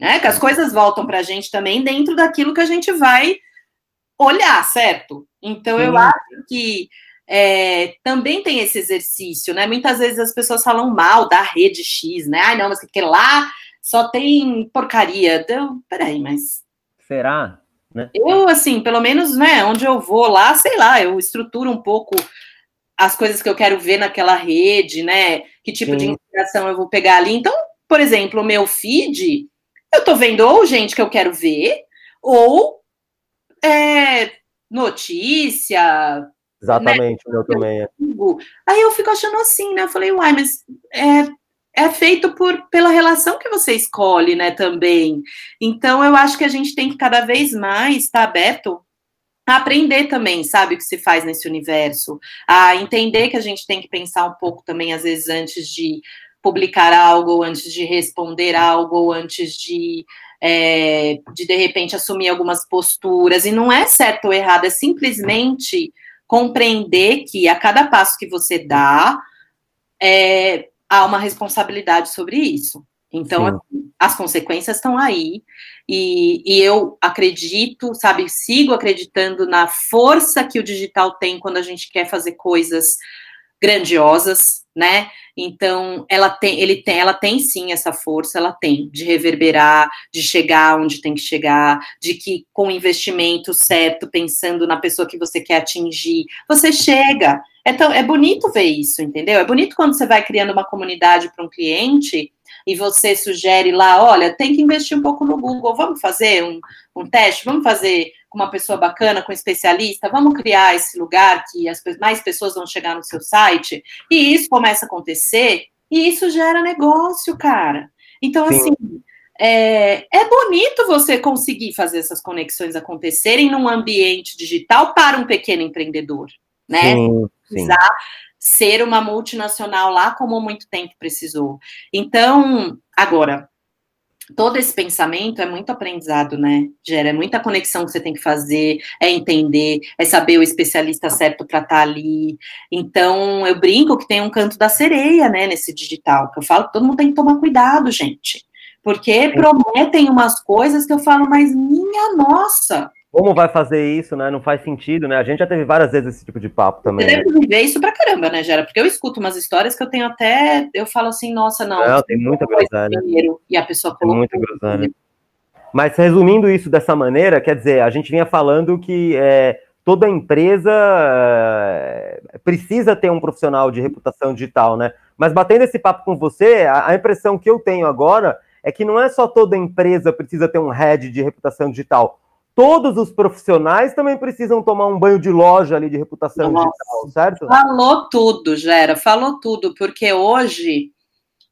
Né? Que as coisas voltam para a gente também dentro daquilo que a gente vai olhar, certo? Então, Sim. eu acho que é, também tem esse exercício, né? Muitas vezes as pessoas falam mal da rede X, né? Ai, não, mas que lá só tem porcaria. Então, peraí, mas. Será? Né? Eu, assim, pelo menos, né, onde eu vou lá, sei lá, eu estruturo um pouco as coisas que eu quero ver naquela rede, né? Que tipo Sim. de inspiração eu vou pegar ali. Então, por exemplo, o meu feed, eu tô vendo ou gente que eu quero ver, ou é, notícia. Exatamente, né? o meu também é. Aí eu fico achando assim, né? Eu falei, uai, mas é, é feito por pela relação que você escolhe, né, também. Então eu acho que a gente tem que cada vez mais estar aberto a aprender também, sabe, o que se faz nesse universo, a entender que a gente tem que pensar um pouco também, às vezes, antes de publicar algo, antes de responder algo, antes de é, de de repente assumir algumas posturas, e não é certo ou errado, é simplesmente compreender que a cada passo que você dá, é, há uma responsabilidade sobre isso. Então, assim, as consequências estão aí, e, e, eu acredito, sabe, sigo acreditando na força que o digital tem quando a gente quer fazer coisas grandiosas, né? Então, ela tem, ele tem, ela tem sim essa força, ela tem de reverberar, de chegar onde tem que chegar, de que com o investimento certo, pensando na pessoa que você quer atingir, você chega. É, tão, é bonito ver isso, entendeu? É bonito quando você vai criando uma comunidade para um cliente e você sugere lá, olha, tem que investir um pouco no Google, vamos fazer um, um teste, vamos fazer com uma pessoa bacana, com um especialista, vamos criar esse lugar que as mais pessoas vão chegar no seu site, e isso começa a acontecer, e isso gera negócio, cara. Então, Sim. assim, é, é, bonito você conseguir fazer essas conexões acontecerem num ambiente digital para um pequeno empreendedor, né? Sim, Precisar ser uma multinacional lá como muito tempo precisou. Então, agora, todo esse pensamento é muito aprendizado, né? Gera é muita conexão que você tem que fazer, é entender, é saber o especialista certo para estar tá ali. Então, eu brinco que tem um canto da sereia, né, nesse digital, que eu falo que todo mundo tem que tomar cuidado, gente. Porque prometem umas coisas que eu falo, mas minha nossa, como vai fazer isso, né? Não faz sentido, né? A gente já teve várias vezes esse tipo de papo também. Você deve viver isso pra caramba, né, Gera? Porque eu escuto umas histórias que eu tenho até. Eu falo assim, nossa, não. Não, tem muita groselha. E a pessoa colocou. Muita groselha. Mas resumindo isso dessa maneira, quer dizer, a gente vinha falando que é, toda empresa é, precisa ter um profissional de reputação digital, né? Mas batendo esse papo com você, a, a impressão que eu tenho agora é que não é só toda empresa precisa ter um head de reputação digital todos os profissionais também precisam tomar um banho de loja ali de reputação Nossa, digital, certo? Falou tudo, Gera, falou tudo, porque hoje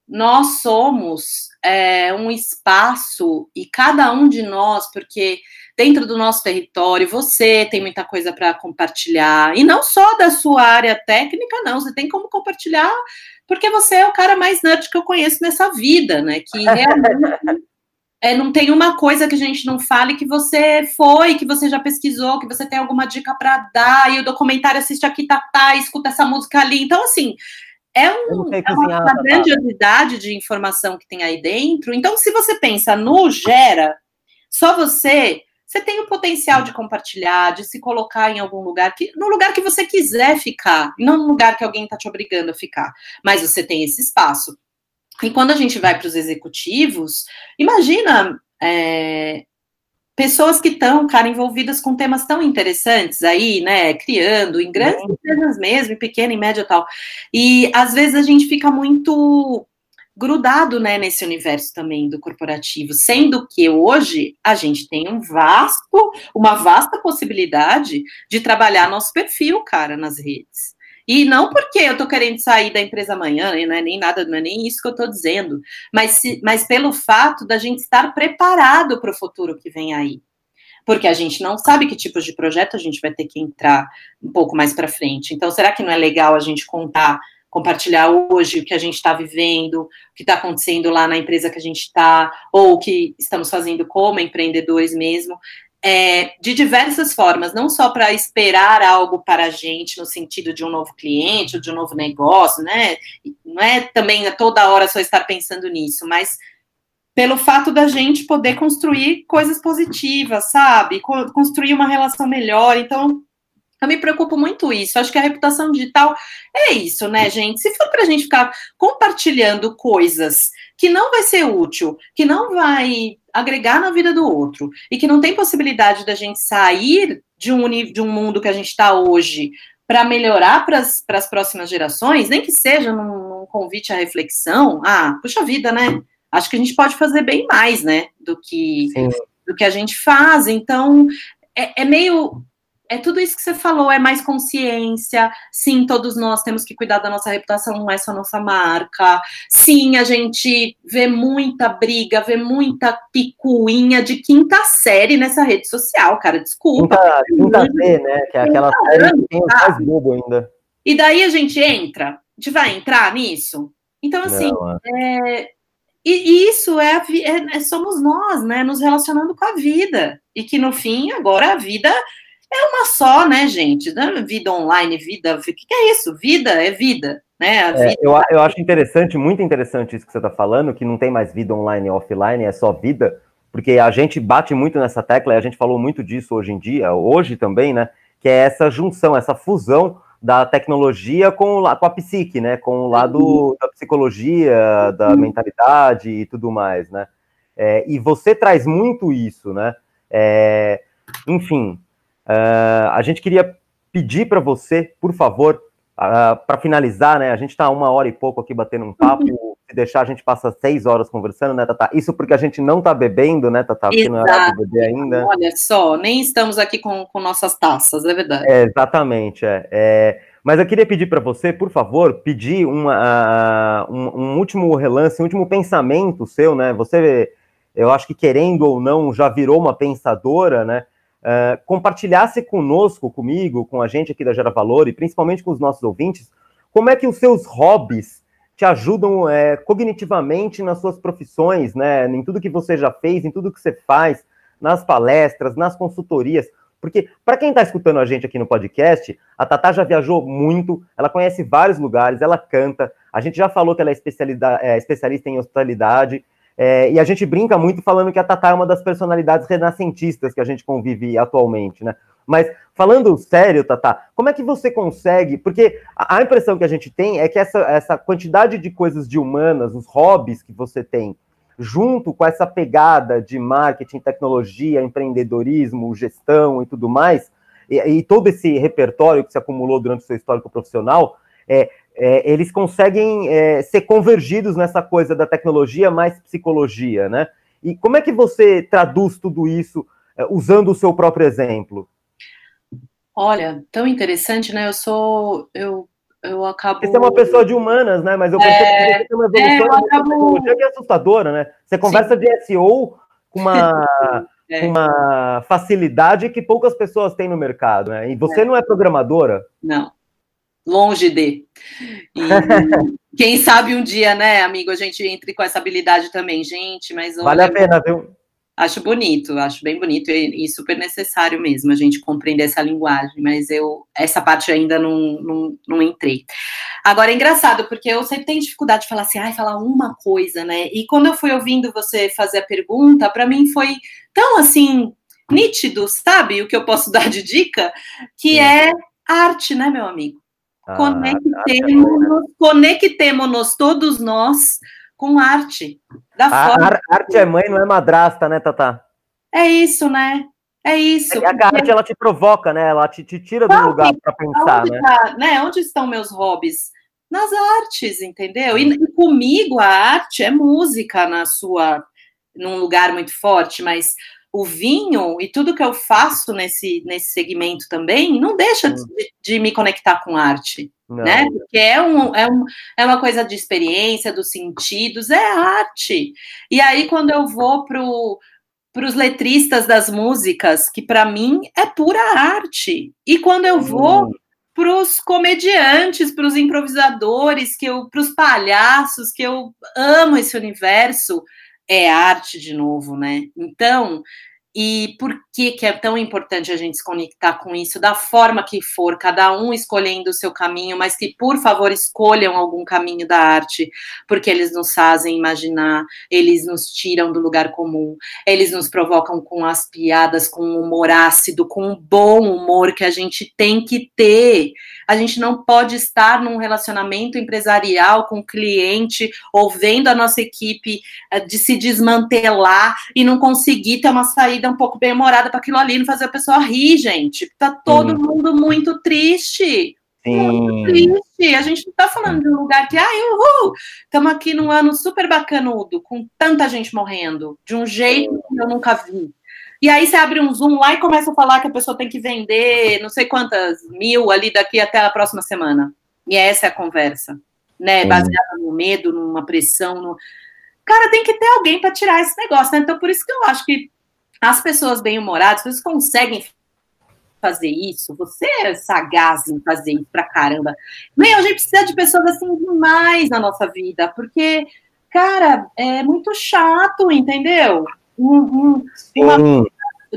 nós somos é, um espaço e cada um de nós, porque dentro do nosso território você tem muita coisa para compartilhar e não só da sua área técnica, não, você tem como compartilhar porque você é o cara mais nerd que eu conheço nessa vida, né? Que realmente é, não tem uma coisa que a gente não fale que você foi, que você já pesquisou, que você tem alguma dica para dar, e o documentário assiste aqui, tá, tá, escuta essa música ali. Então, assim, é, um, é uma, uma grandiosidade de informação que tem aí dentro. Então, se você pensa no gera, só você, você tem o potencial de compartilhar, de se colocar em algum lugar, que, no lugar que você quiser ficar, não no lugar que alguém está te obrigando a ficar, mas você tem esse espaço. E quando a gente vai para os executivos, imagina é, pessoas que estão, cara, envolvidas com temas tão interessantes aí, né, criando, em grandes empresas mesmo, em pequena, em média e tal. E às vezes a gente fica muito grudado, né, nesse universo também do corporativo, sendo que hoje a gente tem um vasto, uma vasta possibilidade de trabalhar nosso perfil, cara, nas redes. E não porque eu estou querendo sair da empresa amanhã, não é nem nada, não é nem isso que eu estou dizendo, mas, se, mas pelo fato da gente estar preparado para o futuro que vem aí. Porque a gente não sabe que tipos de projeto a gente vai ter que entrar um pouco mais para frente. Então, será que não é legal a gente contar, compartilhar hoje o que a gente está vivendo, o que está acontecendo lá na empresa que a gente está, ou o que estamos fazendo como empreendedores mesmo? É, de diversas formas, não só para esperar algo para a gente no sentido de um novo cliente ou de um novo negócio, né? Não é também toda hora só estar pensando nisso, mas pelo fato da gente poder construir coisas positivas, sabe? Construir uma relação melhor. Então, eu me preocupo muito isso. Acho que a reputação digital é isso, né, gente? Se for para a gente ficar compartilhando coisas que não vai ser útil, que não vai agregar na vida do outro e que não tem possibilidade da gente sair de um, de um mundo que a gente está hoje para melhorar para as próximas gerações, nem que seja num, num, convite à reflexão, ah, puxa vida, né? Acho que a gente pode fazer bem mais, né, do que, do que a gente faz. Então, é, é meio é tudo isso que você falou, é mais consciência. Sim, todos nós temos que cuidar da nossa reputação, não é só nossa marca. Sim, a gente vê muita briga, vê muita picuinha de quinta série nessa rede social, cara. Desculpa. Quinta, quinta C, né? Que é aquela série que tem mais bobo ainda. E daí a gente entra, a gente vai entrar nisso? Então, assim, não, é... é... E isso é, é, é, somos nós, né? Nos relacionando com a vida. E que no fim, agora a vida é uma só, né, gente? É vida online, vida. O que é isso? Vida é vida. Né? É, vida... eu, eu acho interessante, muito interessante isso que você está falando, que não tem mais vida online e offline, é só vida, porque a gente bate muito nessa tecla, e a gente falou muito disso hoje em dia, hoje também, né? Que é essa junção, essa fusão da tecnologia com, com a psique, né? Com o lado uhum. da psicologia, da uhum. mentalidade e tudo mais, né? É, e você traz muito isso, né? É, enfim, Uh, a gente queria pedir para você, por favor, uh, ah, para finalizar, né? A gente está uma hora e pouco aqui batendo um papo. Uhum. Se deixar, a gente passa seis horas conversando, né, Tata? Isso porque a gente não está bebendo, né, Tata? Porque Exato. não é beber ainda. Olha só, nem estamos aqui com, com nossas taças, é verdade. É, exatamente, é. é... Mas eu queria pedir para você, por favor, pedir uma, uh, um, um, último relance, um último pensamento seu, né? Você, eu acho que querendo ou não, já virou uma pensadora, né? Uh, compartilhasse conosco, comigo, com a gente aqui da Gera Valor e principalmente com os nossos ouvintes, como é que os seus hobbies te ajudam é, cognitivamente nas suas profissões, né? Em tudo que você já fez, em tudo que você faz, nas palestras, nas consultorias. Porque, para quem está escutando a gente aqui no podcast, a Tatá já viajou muito, ela conhece vários lugares, ela canta, a gente já falou que ela é, é especialista em hospitalidade, é, e a gente brinca muito falando que a Tatá é uma das personalidades renascentistas que a gente convive atualmente, né? Mas falando sério, Tatá, como é que você consegue? Porque a impressão que a gente tem é que essa, essa quantidade de coisas de humanas, os hobbies que você tem, junto com essa pegada de marketing, tecnologia, empreendedorismo, gestão e tudo mais, e, e todo esse repertório que se acumulou durante o seu histórico profissional, é, é, eles conseguem é, ser convergidos nessa coisa da tecnologia mais psicologia, né? E como é que você traduz tudo isso é, usando o seu próprio exemplo? Olha, tão interessante, né? Eu sou, eu, eu acabo. Você é uma pessoa de humanas, né? Mas eu é, que você tem uma evolução é, acabo... que é assustadora, né? Você conversa Sim. de SEO com uma, é. uma facilidade que poucas pessoas têm no mercado, né? E você é. não é programadora? Não longe de. E quem sabe um dia, né, amigo, a gente entre com essa habilidade também, gente, mas Vale a pena, viu? Acho bonito, acho bem bonito e, e, super necessário mesmo a gente compreender essa linguagem, mas eu essa parte ainda não, não, não entrei. Agora é engraçado, porque eu sempre tenho dificuldade de falar assim, ai, falar uma coisa, né? E quando eu fui ouvindo você fazer a pergunta, para mim foi tão assim, nítido, sabe? O que eu posso dar de dica, que é arte, né, meu amigo? Conectemos-nos, conectemos todos nós com arte. Da a, forma arte é mãe, não é madrasta, né, Tata? É isso, né? É isso. É, a arte ela te provoca, né? Ela te, te tira do lugar para pensar, né? Tá, né? Onde estão meus hobbies? Nas artes, entendeu? E, e comigo a arte é música na sua num lugar muito forte, mas o vinho e tudo que eu faço nesse, nesse segmento também não deixa de, de me conectar com arte. Não. Né? Porque é, um, é, um, é uma coisa de experiência, dos sentidos, é arte. E aí, quando eu vou para os letristas das músicas, que para mim é pura arte. E quando eu vou hum. para os comediantes, para os improvisadores, que eu, para os palhaços, que eu amo esse universo, é arte de novo, né? Então, e por que, que é tão importante a gente se conectar com isso, da forma que for, cada um escolhendo o seu caminho, mas que, por favor, escolham algum caminho da arte, porque eles nos fazem imaginar, eles nos tiram do lugar comum, eles nos provocam com as piadas, com o humor ácido, com o bom humor que a gente tem que ter. A gente não pode estar num relacionamento empresarial com o cliente ou vendo a nossa equipe eh, de se desmantelar e não conseguir ter uma saída um pouco bem humorada para aquilo ali, não fazer a pessoa rir, gente. Tá todo Sim. mundo muito triste. Sim. Triste. A gente não tá falando de um lugar que, ai, uhul, estamos aqui num ano super bacanudo, com tanta gente morrendo, de um jeito que eu nunca vi. E aí você abre um Zoom lá e começa a falar que a pessoa tem que vender não sei quantas mil ali daqui até a próxima semana. E essa é a conversa, né? Baseada no medo, numa pressão. No... Cara, tem que ter alguém para tirar esse negócio, né? Então, por isso que eu acho que as pessoas bem-humoradas, vocês conseguem fazer isso, você é sagaz em fazer isso pra caramba. Meu, a gente precisa de pessoas assim demais na nossa vida, porque, cara, é muito chato, entendeu? um, um, uma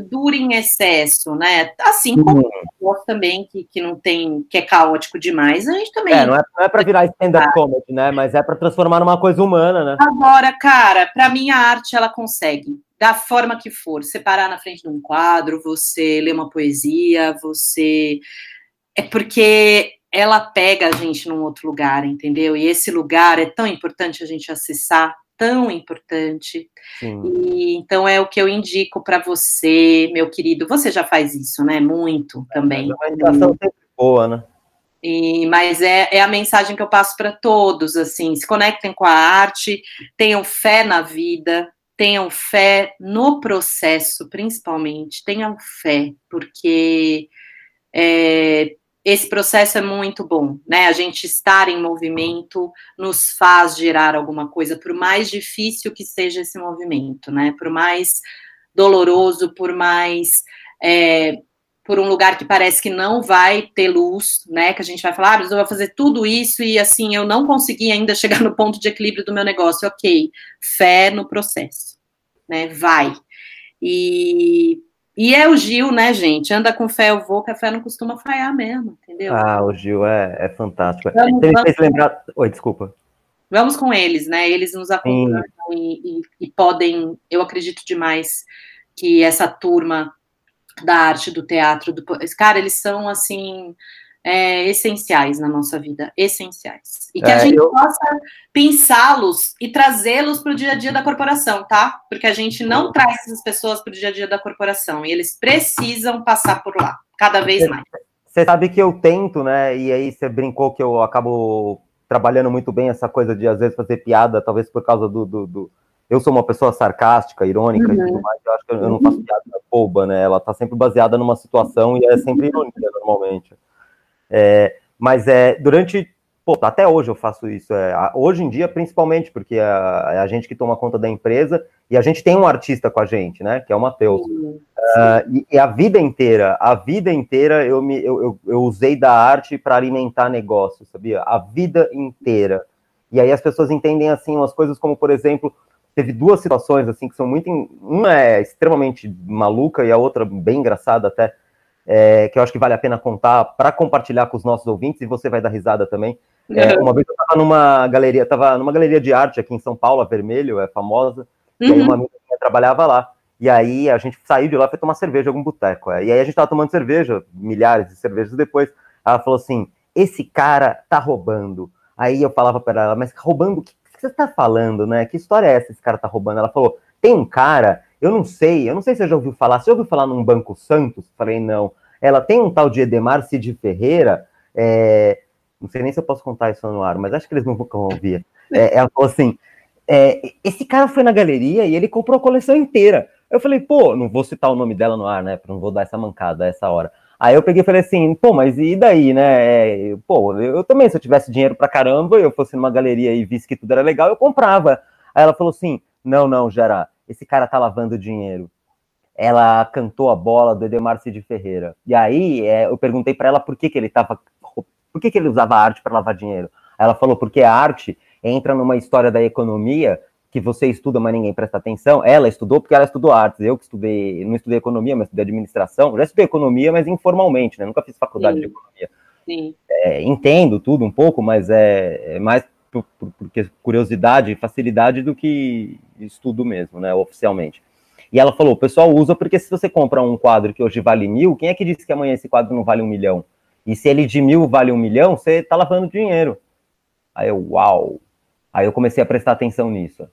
dura em excesso, né? Assim como o também, que, que não tem, que é caótico demais, a gente também. É, não é, não é para virar stand-up comedy, né? Mas é para transformar numa coisa humana, né? Agora, cara, para mim a arte ela consegue, da forma que for, separar na frente de um quadro, você ler uma poesia, você. É porque ela pega a gente num outro lugar, entendeu? E esse lugar é tão importante a gente acessar tão importante. E, então é o que eu indico para você, meu querido. Você já faz isso, né? Muito também. É uma sempre boa, né? E, mas é, é a mensagem que eu passo para todos, assim, se conectem com a arte, tenham fé na vida, tenham fé no processo, principalmente, tenham fé, porque é, esse processo é muito bom, né? A gente estar em movimento nos faz gerar alguma coisa, por mais difícil que seja esse movimento, né? Por mais doloroso, por mais é, por um lugar que parece que não vai ter luz, né? Que a gente vai falar, ah, eu vou fazer tudo isso e assim eu não consegui ainda chegar no ponto de equilíbrio do meu negócio. Ok, fé no processo, né? Vai. E e é o Gil, né, gente? Anda com fé, eu vou, que a fé não costuma falhar mesmo, entendeu? Ah, o Gil é, é fantástico. Vamos, Você me fez lembrar. Oi, desculpa. Vamos com eles, né? Eles nos acompanham e, e, e, podem, eu acredito demais que essa turma da arte, do teatro, do. Cara, eles são assim é, essenciais na nossa vida, essenciais. E que é, a gente eu... possa pensá-los e trazê-los para o dia a dia da corporação, tá? Porque a gente não traz essas pessoas para o dia a dia da corporação e eles precisam passar por lá, cada vez mais. Você sabe que eu tento, né? E aí você brincou que eu acabo trabalhando muito bem essa coisa de às vezes fazer piada, talvez por causa do. do, do... Eu sou uma pessoa sarcástica, irônica uhum. e tudo mais, eu acho que eu não faço piada boba, né? Ela tá sempre baseada numa situação e é sempre ironia normalmente. É, mas é durante. Pô, até hoje eu faço isso. É, hoje em dia, principalmente, porque é, é a gente que toma conta da empresa e a gente tem um artista com a gente, né? Que é o Matheus. Uh, e, e, a vida inteira, a vida inteira eu, me, eu, eu, eu usei da arte para alimentar negócio, sabia? A vida inteira. E aí as pessoas entendem assim umas coisas como, por exemplo, teve duas situações assim que são muito. Uma é extremamente maluca e a outra bem engraçada até, é, que eu acho que vale a pena contar para compartilhar com os nossos ouvintes e você vai dar risada também. É, uma vez eu estava numa galeria, estava numa galeria de arte aqui em São Paulo, a Vermelho, é famosa, uhum. e aí uhum. uma amiga minha trabalhava lá. E aí a gente saiu de lá para tomar cerveja em algum boteco. É. E aí a gente estava tomando cerveja, milhares de cervejas depois. Ela falou assim: esse cara tá roubando. Aí eu falava para ela, mas roubando o que você está falando, né? Que história é essa? Esse cara tá roubando? Ela falou: tem um cara, eu não sei, eu não sei se você já ouviu falar. Você ouviu falar num Banco Santos? Falei, não. Ela tem um tal de Edemar Cid Ferreira, é, não sei nem se eu posso contar isso no ar, mas acho que eles não vão ouvir. É, ela falou assim: é, esse cara foi na galeria e ele comprou a coleção inteira. Eu falei, pô, não vou citar o nome dela no ar, né? Não vou dar essa mancada a essa hora. Aí eu peguei e falei assim, pô, mas e daí, né? É, pô, eu também, se eu tivesse dinheiro pra caramba, eu fosse numa galeria e visse que tudo era legal, eu comprava. Aí ela falou assim: não, não, Gera, esse cara tá lavando dinheiro. Ela cantou a bola do Edemar Cid Ferreira. E aí é, eu perguntei para ela por que, que ele tava por que, que ele usava arte para lavar dinheiro? Ela falou, porque a arte entra numa história da economia que você estuda, mas ninguém presta atenção. Ela estudou porque ela estudou artes. Eu que estudei, não estudei economia, mas estudei administração. Já estudei economia, mas informalmente, né? Nunca fiz faculdade Sim. de economia. Sim. É, entendo tudo um pouco, mas é, é mais por, por, por, curiosidade e facilidade do que estudo mesmo, né? Oficialmente. E ela falou: o pessoal usa porque se você compra um quadro que hoje vale mil, quem é que disse que amanhã esse quadro não vale um milhão? E se ele de mil vale um milhão, você está lavando dinheiro. Aí eu, uau! Aí eu comecei a prestar atenção nisso.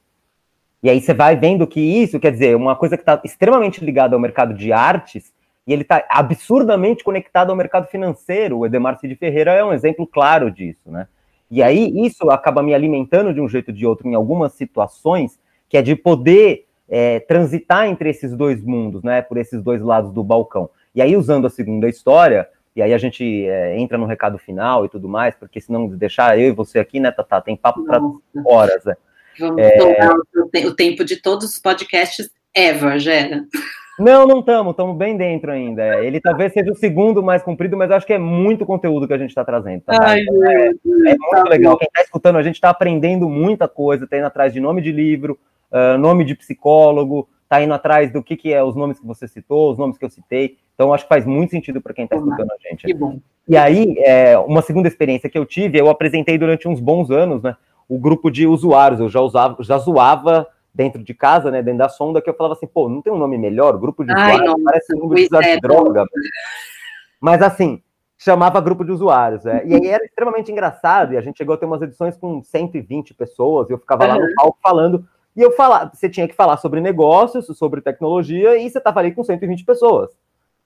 E aí você vai vendo que isso, quer dizer, uma coisa que está extremamente ligada ao mercado de artes, e ele está absurdamente conectado ao mercado financeiro. O Edemar Cid Ferreira é um exemplo claro disso, né? E aí isso acaba me alimentando de um jeito ou de outro em algumas situações, que é de poder é, transitar entre esses dois mundos, né? Por esses dois lados do balcão. E aí, usando a segunda história, e aí a gente é, entra no recado final e tudo mais, porque senão deixar eu e você aqui, né, Tata, tem papo para horas. Né? Vamos é... tomar o tempo de todos os podcasts ever, Gera. Não, não estamos, estamos bem dentro ainda. Ele talvez seja o segundo mais comprido, mas acho que é muito conteúdo que a gente está trazendo. Tá? Ai, então, é, é, muito tá legal. Quem está escutando, a gente está aprendendo muita coisa, está indo atrás de nome de livro, uh, nome de psicólogo, está indo atrás do que, que é os nomes que você citou, os nomes que eu citei. Então, acho que faz muito sentido para quem está escutando a gente. Que bom. E aí, é, uma segunda experiência que eu tive, eu apresentei durante uns bons anos, né? O grupo de usuários. Eu já usava, já zoava dentro de casa, né? Dentro da sonda, que eu falava assim, pô, não tem um nome melhor? Grupo de Ai, usuários, não, parece um grupo de usuários de droga. Mas assim, chamava grupo de usuários. É. E aí era extremamente engraçado, e a gente chegou a ter umas edições com 120 pessoas, e eu ficava uhum. lá no palco falando, e eu falava, você tinha que falar sobre negócios, sobre tecnologia, e você estava ali com 120 pessoas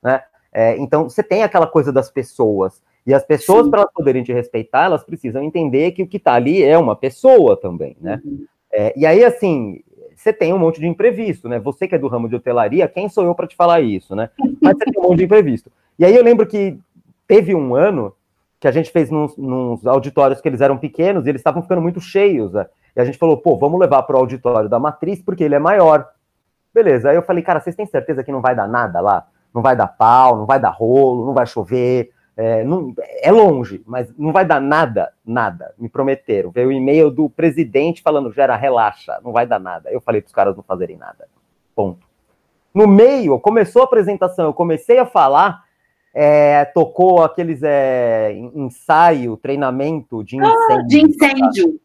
né? É, então, você tem aquela coisa das pessoas. E as pessoas, para elas poderem te respeitar, elas precisam entender que o que está ali é uma pessoa também, né? Uhum. É, e aí, assim, você tem um monte de imprevisto, né? Você que é do ramo de hotelaria, quem sou eu para te falar isso, né? Mas você tem um monte de imprevisto. E aí eu lembro que teve um ano que a gente fez nos, nos auditórios que eles eram pequenos e eles estavam ficando muito cheios, né? E a gente falou, pô, vamos levar para o auditório da matriz porque ele é maior. Beleza. Aí eu falei, cara, vocês têm certeza que não vai dar nada lá? não vai dar pau, não vai dar rolo, não vai chover. É, não, é longe, mas não vai dar nada, nada. Me prometeram. Veio o e-mail do presidente falando: Gera, relaxa, não vai dar nada. Eu falei para os caras não fazerem nada. Ponto. No meio, começou a apresentação, eu comecei a falar, é, tocou aqueles é, ensaio, treinamento de incêndio. Ah, de incêndio.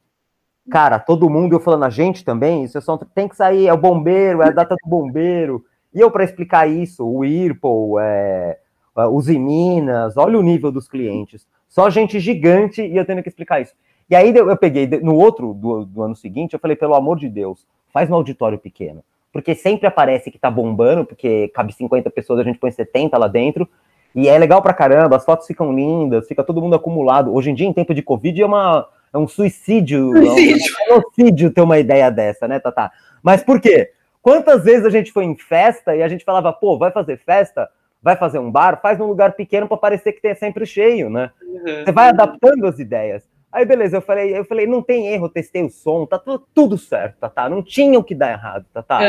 Cara, todo mundo, eu falando, a gente também, isso é só, tem que sair, é o bombeiro, é a data do bombeiro. E eu, para explicar isso, o Whirlpool, é, é os Minas, olha o nível dos clientes. Só gente gigante e eu tendo que explicar isso. E aí eu peguei, no outro do, do ano seguinte, eu falei, pelo amor de Deus, faz no auditório pequeno. Porque sempre aparece que tá bombando, porque cabe 50 pessoas, a gente põe 70 lá dentro. E é legal pra caramba, as fotos ficam lindas, fica todo mundo acumulado. Hoje em dia, em tempo de Covid, é, uma, é um suicídio, suicídio. é um genocídio ter uma ideia dessa, né, Tata? Mas por quê? Quantas vezes a gente foi em festa e a gente falava, pô, vai fazer festa? Vai fazer um bar? Faz num lugar pequeno para parecer que tem sempre cheio, né? Uhum. Você vai adaptando as ideias. Aí, beleza, eu falei, eu falei, não tem erro, testei o som, tá tudo, tudo certo, tá, tá? Não tinha o que dar errado, tá, tá?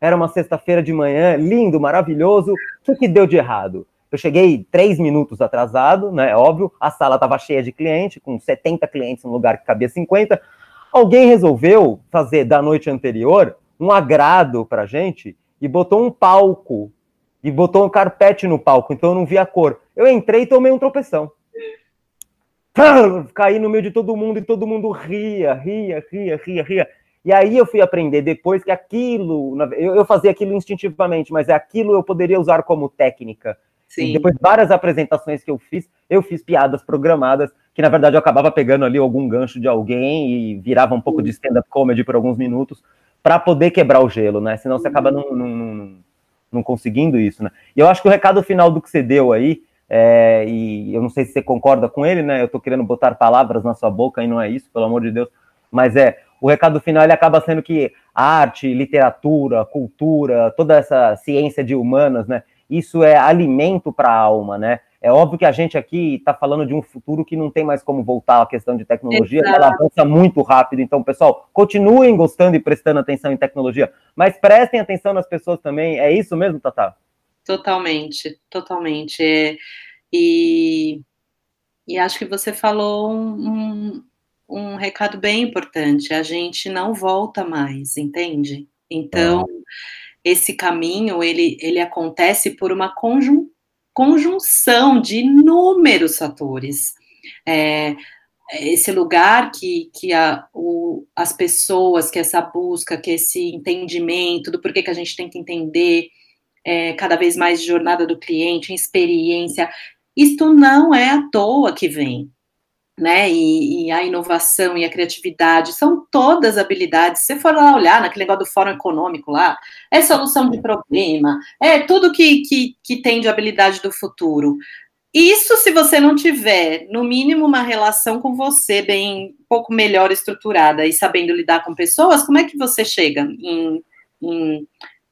Era uma sexta-feira de manhã, lindo, maravilhoso. O que, que deu de errado? Eu cheguei três minutos atrasado, né? Óbvio, a sala estava cheia de cliente, com 70 clientes no lugar que cabia 50. Alguém resolveu fazer da noite anterior um agrado pra gente e botou um palco e botou um carpete no palco, então eu não vi a cor. Eu entrei e tomei um tropeção. Caí no meio de todo mundo e todo mundo ria, ria, ria, ria, ria. E aí eu fui aprender depois que aquilo, eu, fazia aquilo instintivamente, mas é aquilo eu poderia usar como técnica. Sim. E depois várias apresentações que eu fiz, eu fiz piadas programadas, que na verdade eu acabava pegando ali algum gancho de alguém e virava um pouco de stand-up comedy por alguns minutos para poder quebrar o gelo, né? Senão você acaba não, não, não, não, conseguindo isso, né? E eu acho que o recado final do que você deu aí, é, e eu não sei se você concorda com ele, né? Eu tô querendo botar palavras na sua boca e não é isso, pelo amor de Deus, mas é o recado final ele acaba sendo que arte, literatura, cultura, toda essa ciência de humanas, né? Isso é alimento para a alma, né? É óbvio que a gente aqui está falando de um futuro que não tem mais como voltar à questão de tecnologia, ela avança muito rápido. Então, pessoal, continuem gostando e prestando atenção em tecnologia, mas prestem atenção nas pessoas também. É isso mesmo, Tata? Totalmente, totalmente. É, e, e acho que você falou um, um, um recado bem importante. A gente não volta mais, entende? Então, é. esse caminho, ele, ele acontece por uma conjuntura conjunção de inúmeros fatores. É, esse lugar que, que a, o, as pessoas, que essa busca, que esse entendimento do porquê que a gente tem que entender é, cada vez mais jornada do cliente, experiência, isto não é à toa que vem né? E, e, a inovação e a criatividade são todas habilidades. Se você for lá olhar naquele negócio do Fórum Econômico lá, é solução de problema, é tudo que, que, que tem de habilidade do futuro. Isso se você não tiver, no mínimo, uma relação com você bem um pouco melhor estruturada e sabendo lidar com pessoas, como é que você chega em, em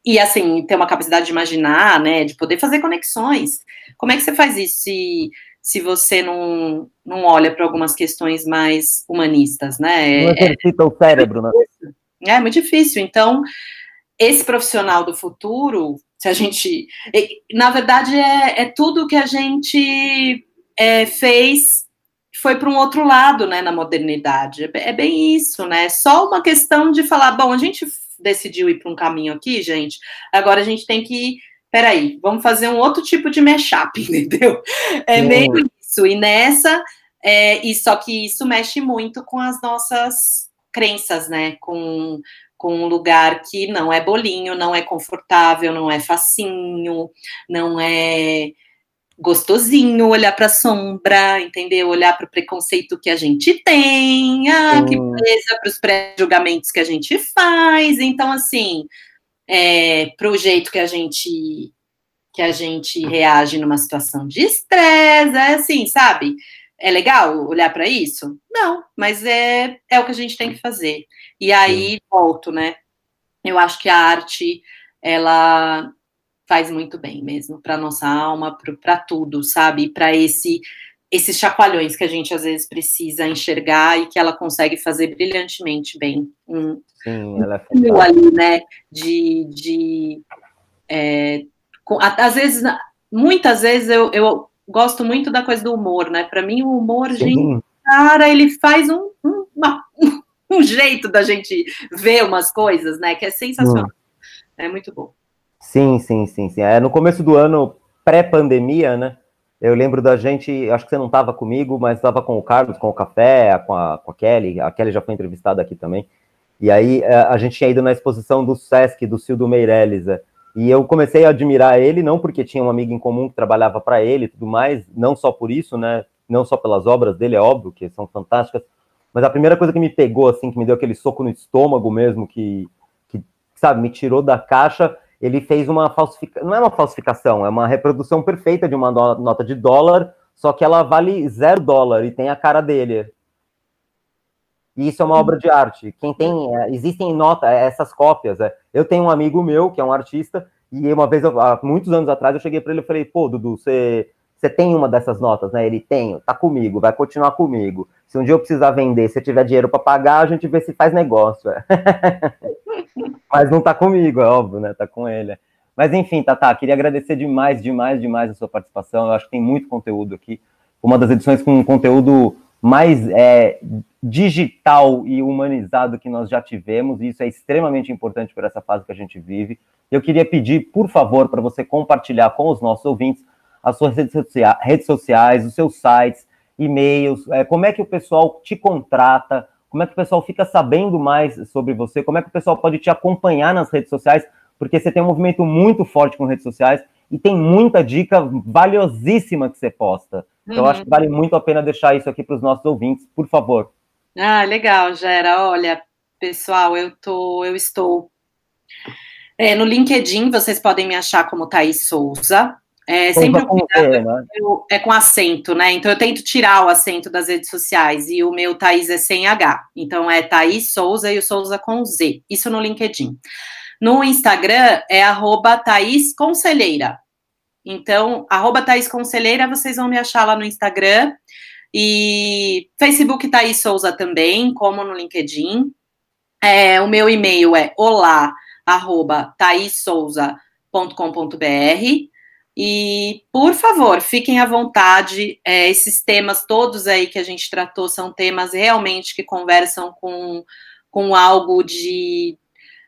e assim, ter uma capacidade de imaginar, né? De poder fazer conexões. Como é que você faz isso se se você não, não olha para algumas questões mais humanistas, né? Não é, exercita é, o cérebro, né? É muito difícil. Então, esse profissional do futuro, se a gente. Na verdade, é, é tudo que a gente é, fez foi para um outro lado, né, na modernidade. É, é bem isso, né? Só uma questão de falar, bom, a gente decidiu ir para um caminho aqui, gente, agora a gente tem que peraí, vamos fazer um outro tipo de mashup, entendeu? É meio isso. E nessa, é, e só que isso mexe muito com as nossas crenças, né? Com, com um lugar que não é bolinho, não é confortável, não é facinho, não é gostosinho olhar para a sombra, entendeu? Olhar para o preconceito que a gente tem, ah, que beleza para os pré-julgamentos que a gente faz. Então, assim, é, para o jeito que a gente que a gente reage numa situação de estresse, é assim, sabe? É legal olhar para isso? Não, mas é, é o que a gente tem que fazer. E aí, volto, né? Eu acho que a arte, ela faz muito bem mesmo para nossa alma, para tudo, sabe? Para esse esses chacoalhões que a gente às vezes precisa enxergar e que ela consegue fazer brilhantemente bem. Um, Sim, ela é um ali, né? De, de é, com, às vezes, muitas vezes eu, eu gosto muito da coisa do humor, né? Para mim, o humor, Sim. gente, cara, ele faz um, um, uma, um jeito da gente ver umas coisas, né? Que é sensacional. Hum. É muito bom. Sim, sim, sim, sim. É, no começo do ano, pré-pandemia, né? Eu lembro da gente, acho que você não estava comigo, mas estava com o Carlos, com o Café, com a, com a Kelly. A Kelly já foi entrevistada aqui também. E aí é, a gente tinha ido na exposição do Sesc, do Cildo Meirelles. É, e eu comecei a admirar ele, não porque tinha um amigo em comum que trabalhava para ele e tudo mais, não só por isso, né? Não só pelas obras dele, é óbvio que são fantásticas. Mas a primeira coisa que me pegou, assim, que me deu aquele soco no estômago mesmo, que, que sabe, me tirou da caixa, ele fez uma falsificação, não é uma falsificação, é uma reprodução perfeita de uma nota de dólar, só que ela vale zero dólar e tem a cara dele. E isso é uma obra de arte. Quem tem, é, existem nota, é, essas cópias. É. Eu tenho um amigo meu que é um artista e uma vez, eu, há muitos anos atrás, eu cheguei para ele e falei, pô, Dudu, você você tem uma dessas notas, né? Ele tem, tá comigo, vai continuar comigo. Se um dia eu precisar vender, se tiver dinheiro para pagar, a gente vê se faz negócio. É. Mas não tá comigo, é óbvio, né? Tá com ele. Mas enfim, Tata, queria agradecer demais, demais, demais a sua participação. Eu acho que tem muito conteúdo aqui. Uma das edições com conteúdo mais é, digital e humanizado que nós já tivemos, e isso é extremamente importante para essa fase que a gente vive. Eu queria pedir, por favor, para você compartilhar com os nossos ouvintes as suas redes sociais, os seus sites, e-mails, é, como é que o pessoal te contrata, como é que o pessoal fica sabendo mais sobre você, como é que o pessoal pode te acompanhar nas redes sociais, porque você tem um movimento muito forte com redes sociais e tem muita dica valiosíssima que você posta. Então, uhum. acho que vale muito a pena deixar isso aqui para os nossos ouvintes, por favor. Ah, legal, Gera. Olha, pessoal, eu tô, eu estou é, no LinkedIn, vocês podem me achar como Thaís Souza. É sempre com cuidado, né? é com acento, né? Então eu tento tirar o acento das redes sociais e o meu Thaís é sem H. Então é Thaís Souza e o Souza com Z. Isso no LinkedIn. No Instagram é arroba Thaís Conselheira. Então, arroba Thaís Conselheira, vocês vão me achar lá no Instagram. E Facebook Thaís Souza também, como no LinkedIn. É, o meu e-mail é olá, arroba thaissouza.com.br. E, por favor, fiquem à vontade. É, esses temas todos aí que a gente tratou são temas realmente que conversam com, com algo de,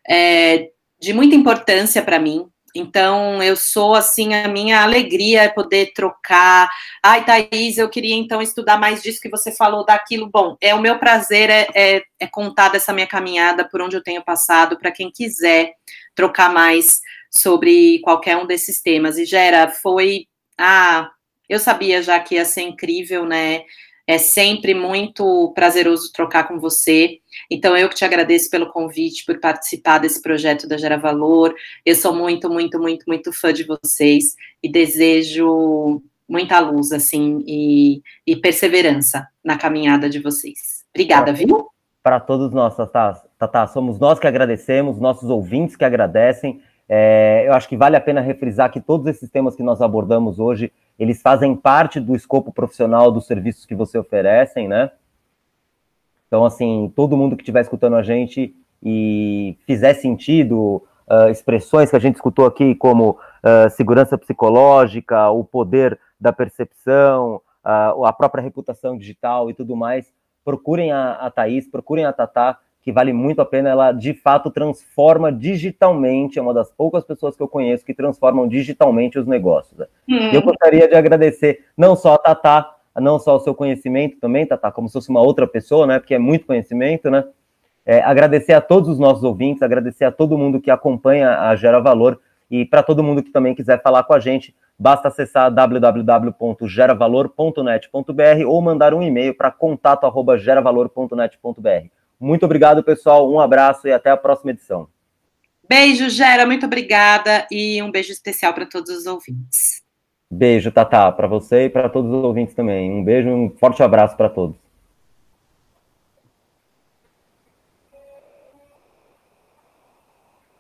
é, de muita importância para mim. Então, eu sou assim, a minha alegria é poder trocar. Ai, Thaís, eu queria então estudar mais disso que você falou, daquilo. Bom, é o meu prazer é, é, é contar dessa minha caminhada, por onde eu tenho passado, para quem quiser trocar mais sobre qualquer um desses temas. E Gera, foi. Ah, eu sabia já que ia ser incrível, né? É sempre muito prazeroso trocar com você. Então, eu que te agradeço pelo convite, por participar desse projeto da Gera Valor. Eu sou muito, muito, muito, muito fã de vocês e desejo muita luz, assim, e, e perseverança na caminhada de vocês. Obrigada, viu? Para todos nós, Tatá, Tatá, somos nós que agradecemos, nossos ouvintes que agradecem. É, eu acho que vale a pena refrisar que todos esses temas que nós abordamos hoje, eles fazem parte do escopo profissional dos serviços que você oferecem, né? Então, assim, todo mundo que estiver escutando a gente e fizer sentido, uh, expressões que a gente escutou aqui, como uh, segurança psicológica, o poder da percepção, uh, a própria reputação digital e tudo mais, procurem a, a Thaís, procurem a Tatá, que vale muito a pena, ela de fato transforma digitalmente, é uma das poucas pessoas que eu conheço que transformam digitalmente os negócios. Hum. Eu gostaria de agradecer não só a Tatá, não só o seu conhecimento também, Tatá, como se fosse uma outra pessoa, né? Porque é muito conhecimento, né? É, agradecer a todos os nossos ouvintes, agradecer a todo mundo que acompanha a Gera Valor e para todo mundo que também quiser falar com a gente, basta acessar www.geravalor.net.br ou mandar um e-mail para contato@geravalor.net.br. Muito obrigado, pessoal. Um abraço e até a próxima edição. Beijo, Gera. Muito obrigada e um beijo especial para todos os ouvintes. Beijo, Tatá, para você e para todos os ouvintes também. Um beijo e um forte abraço para todos.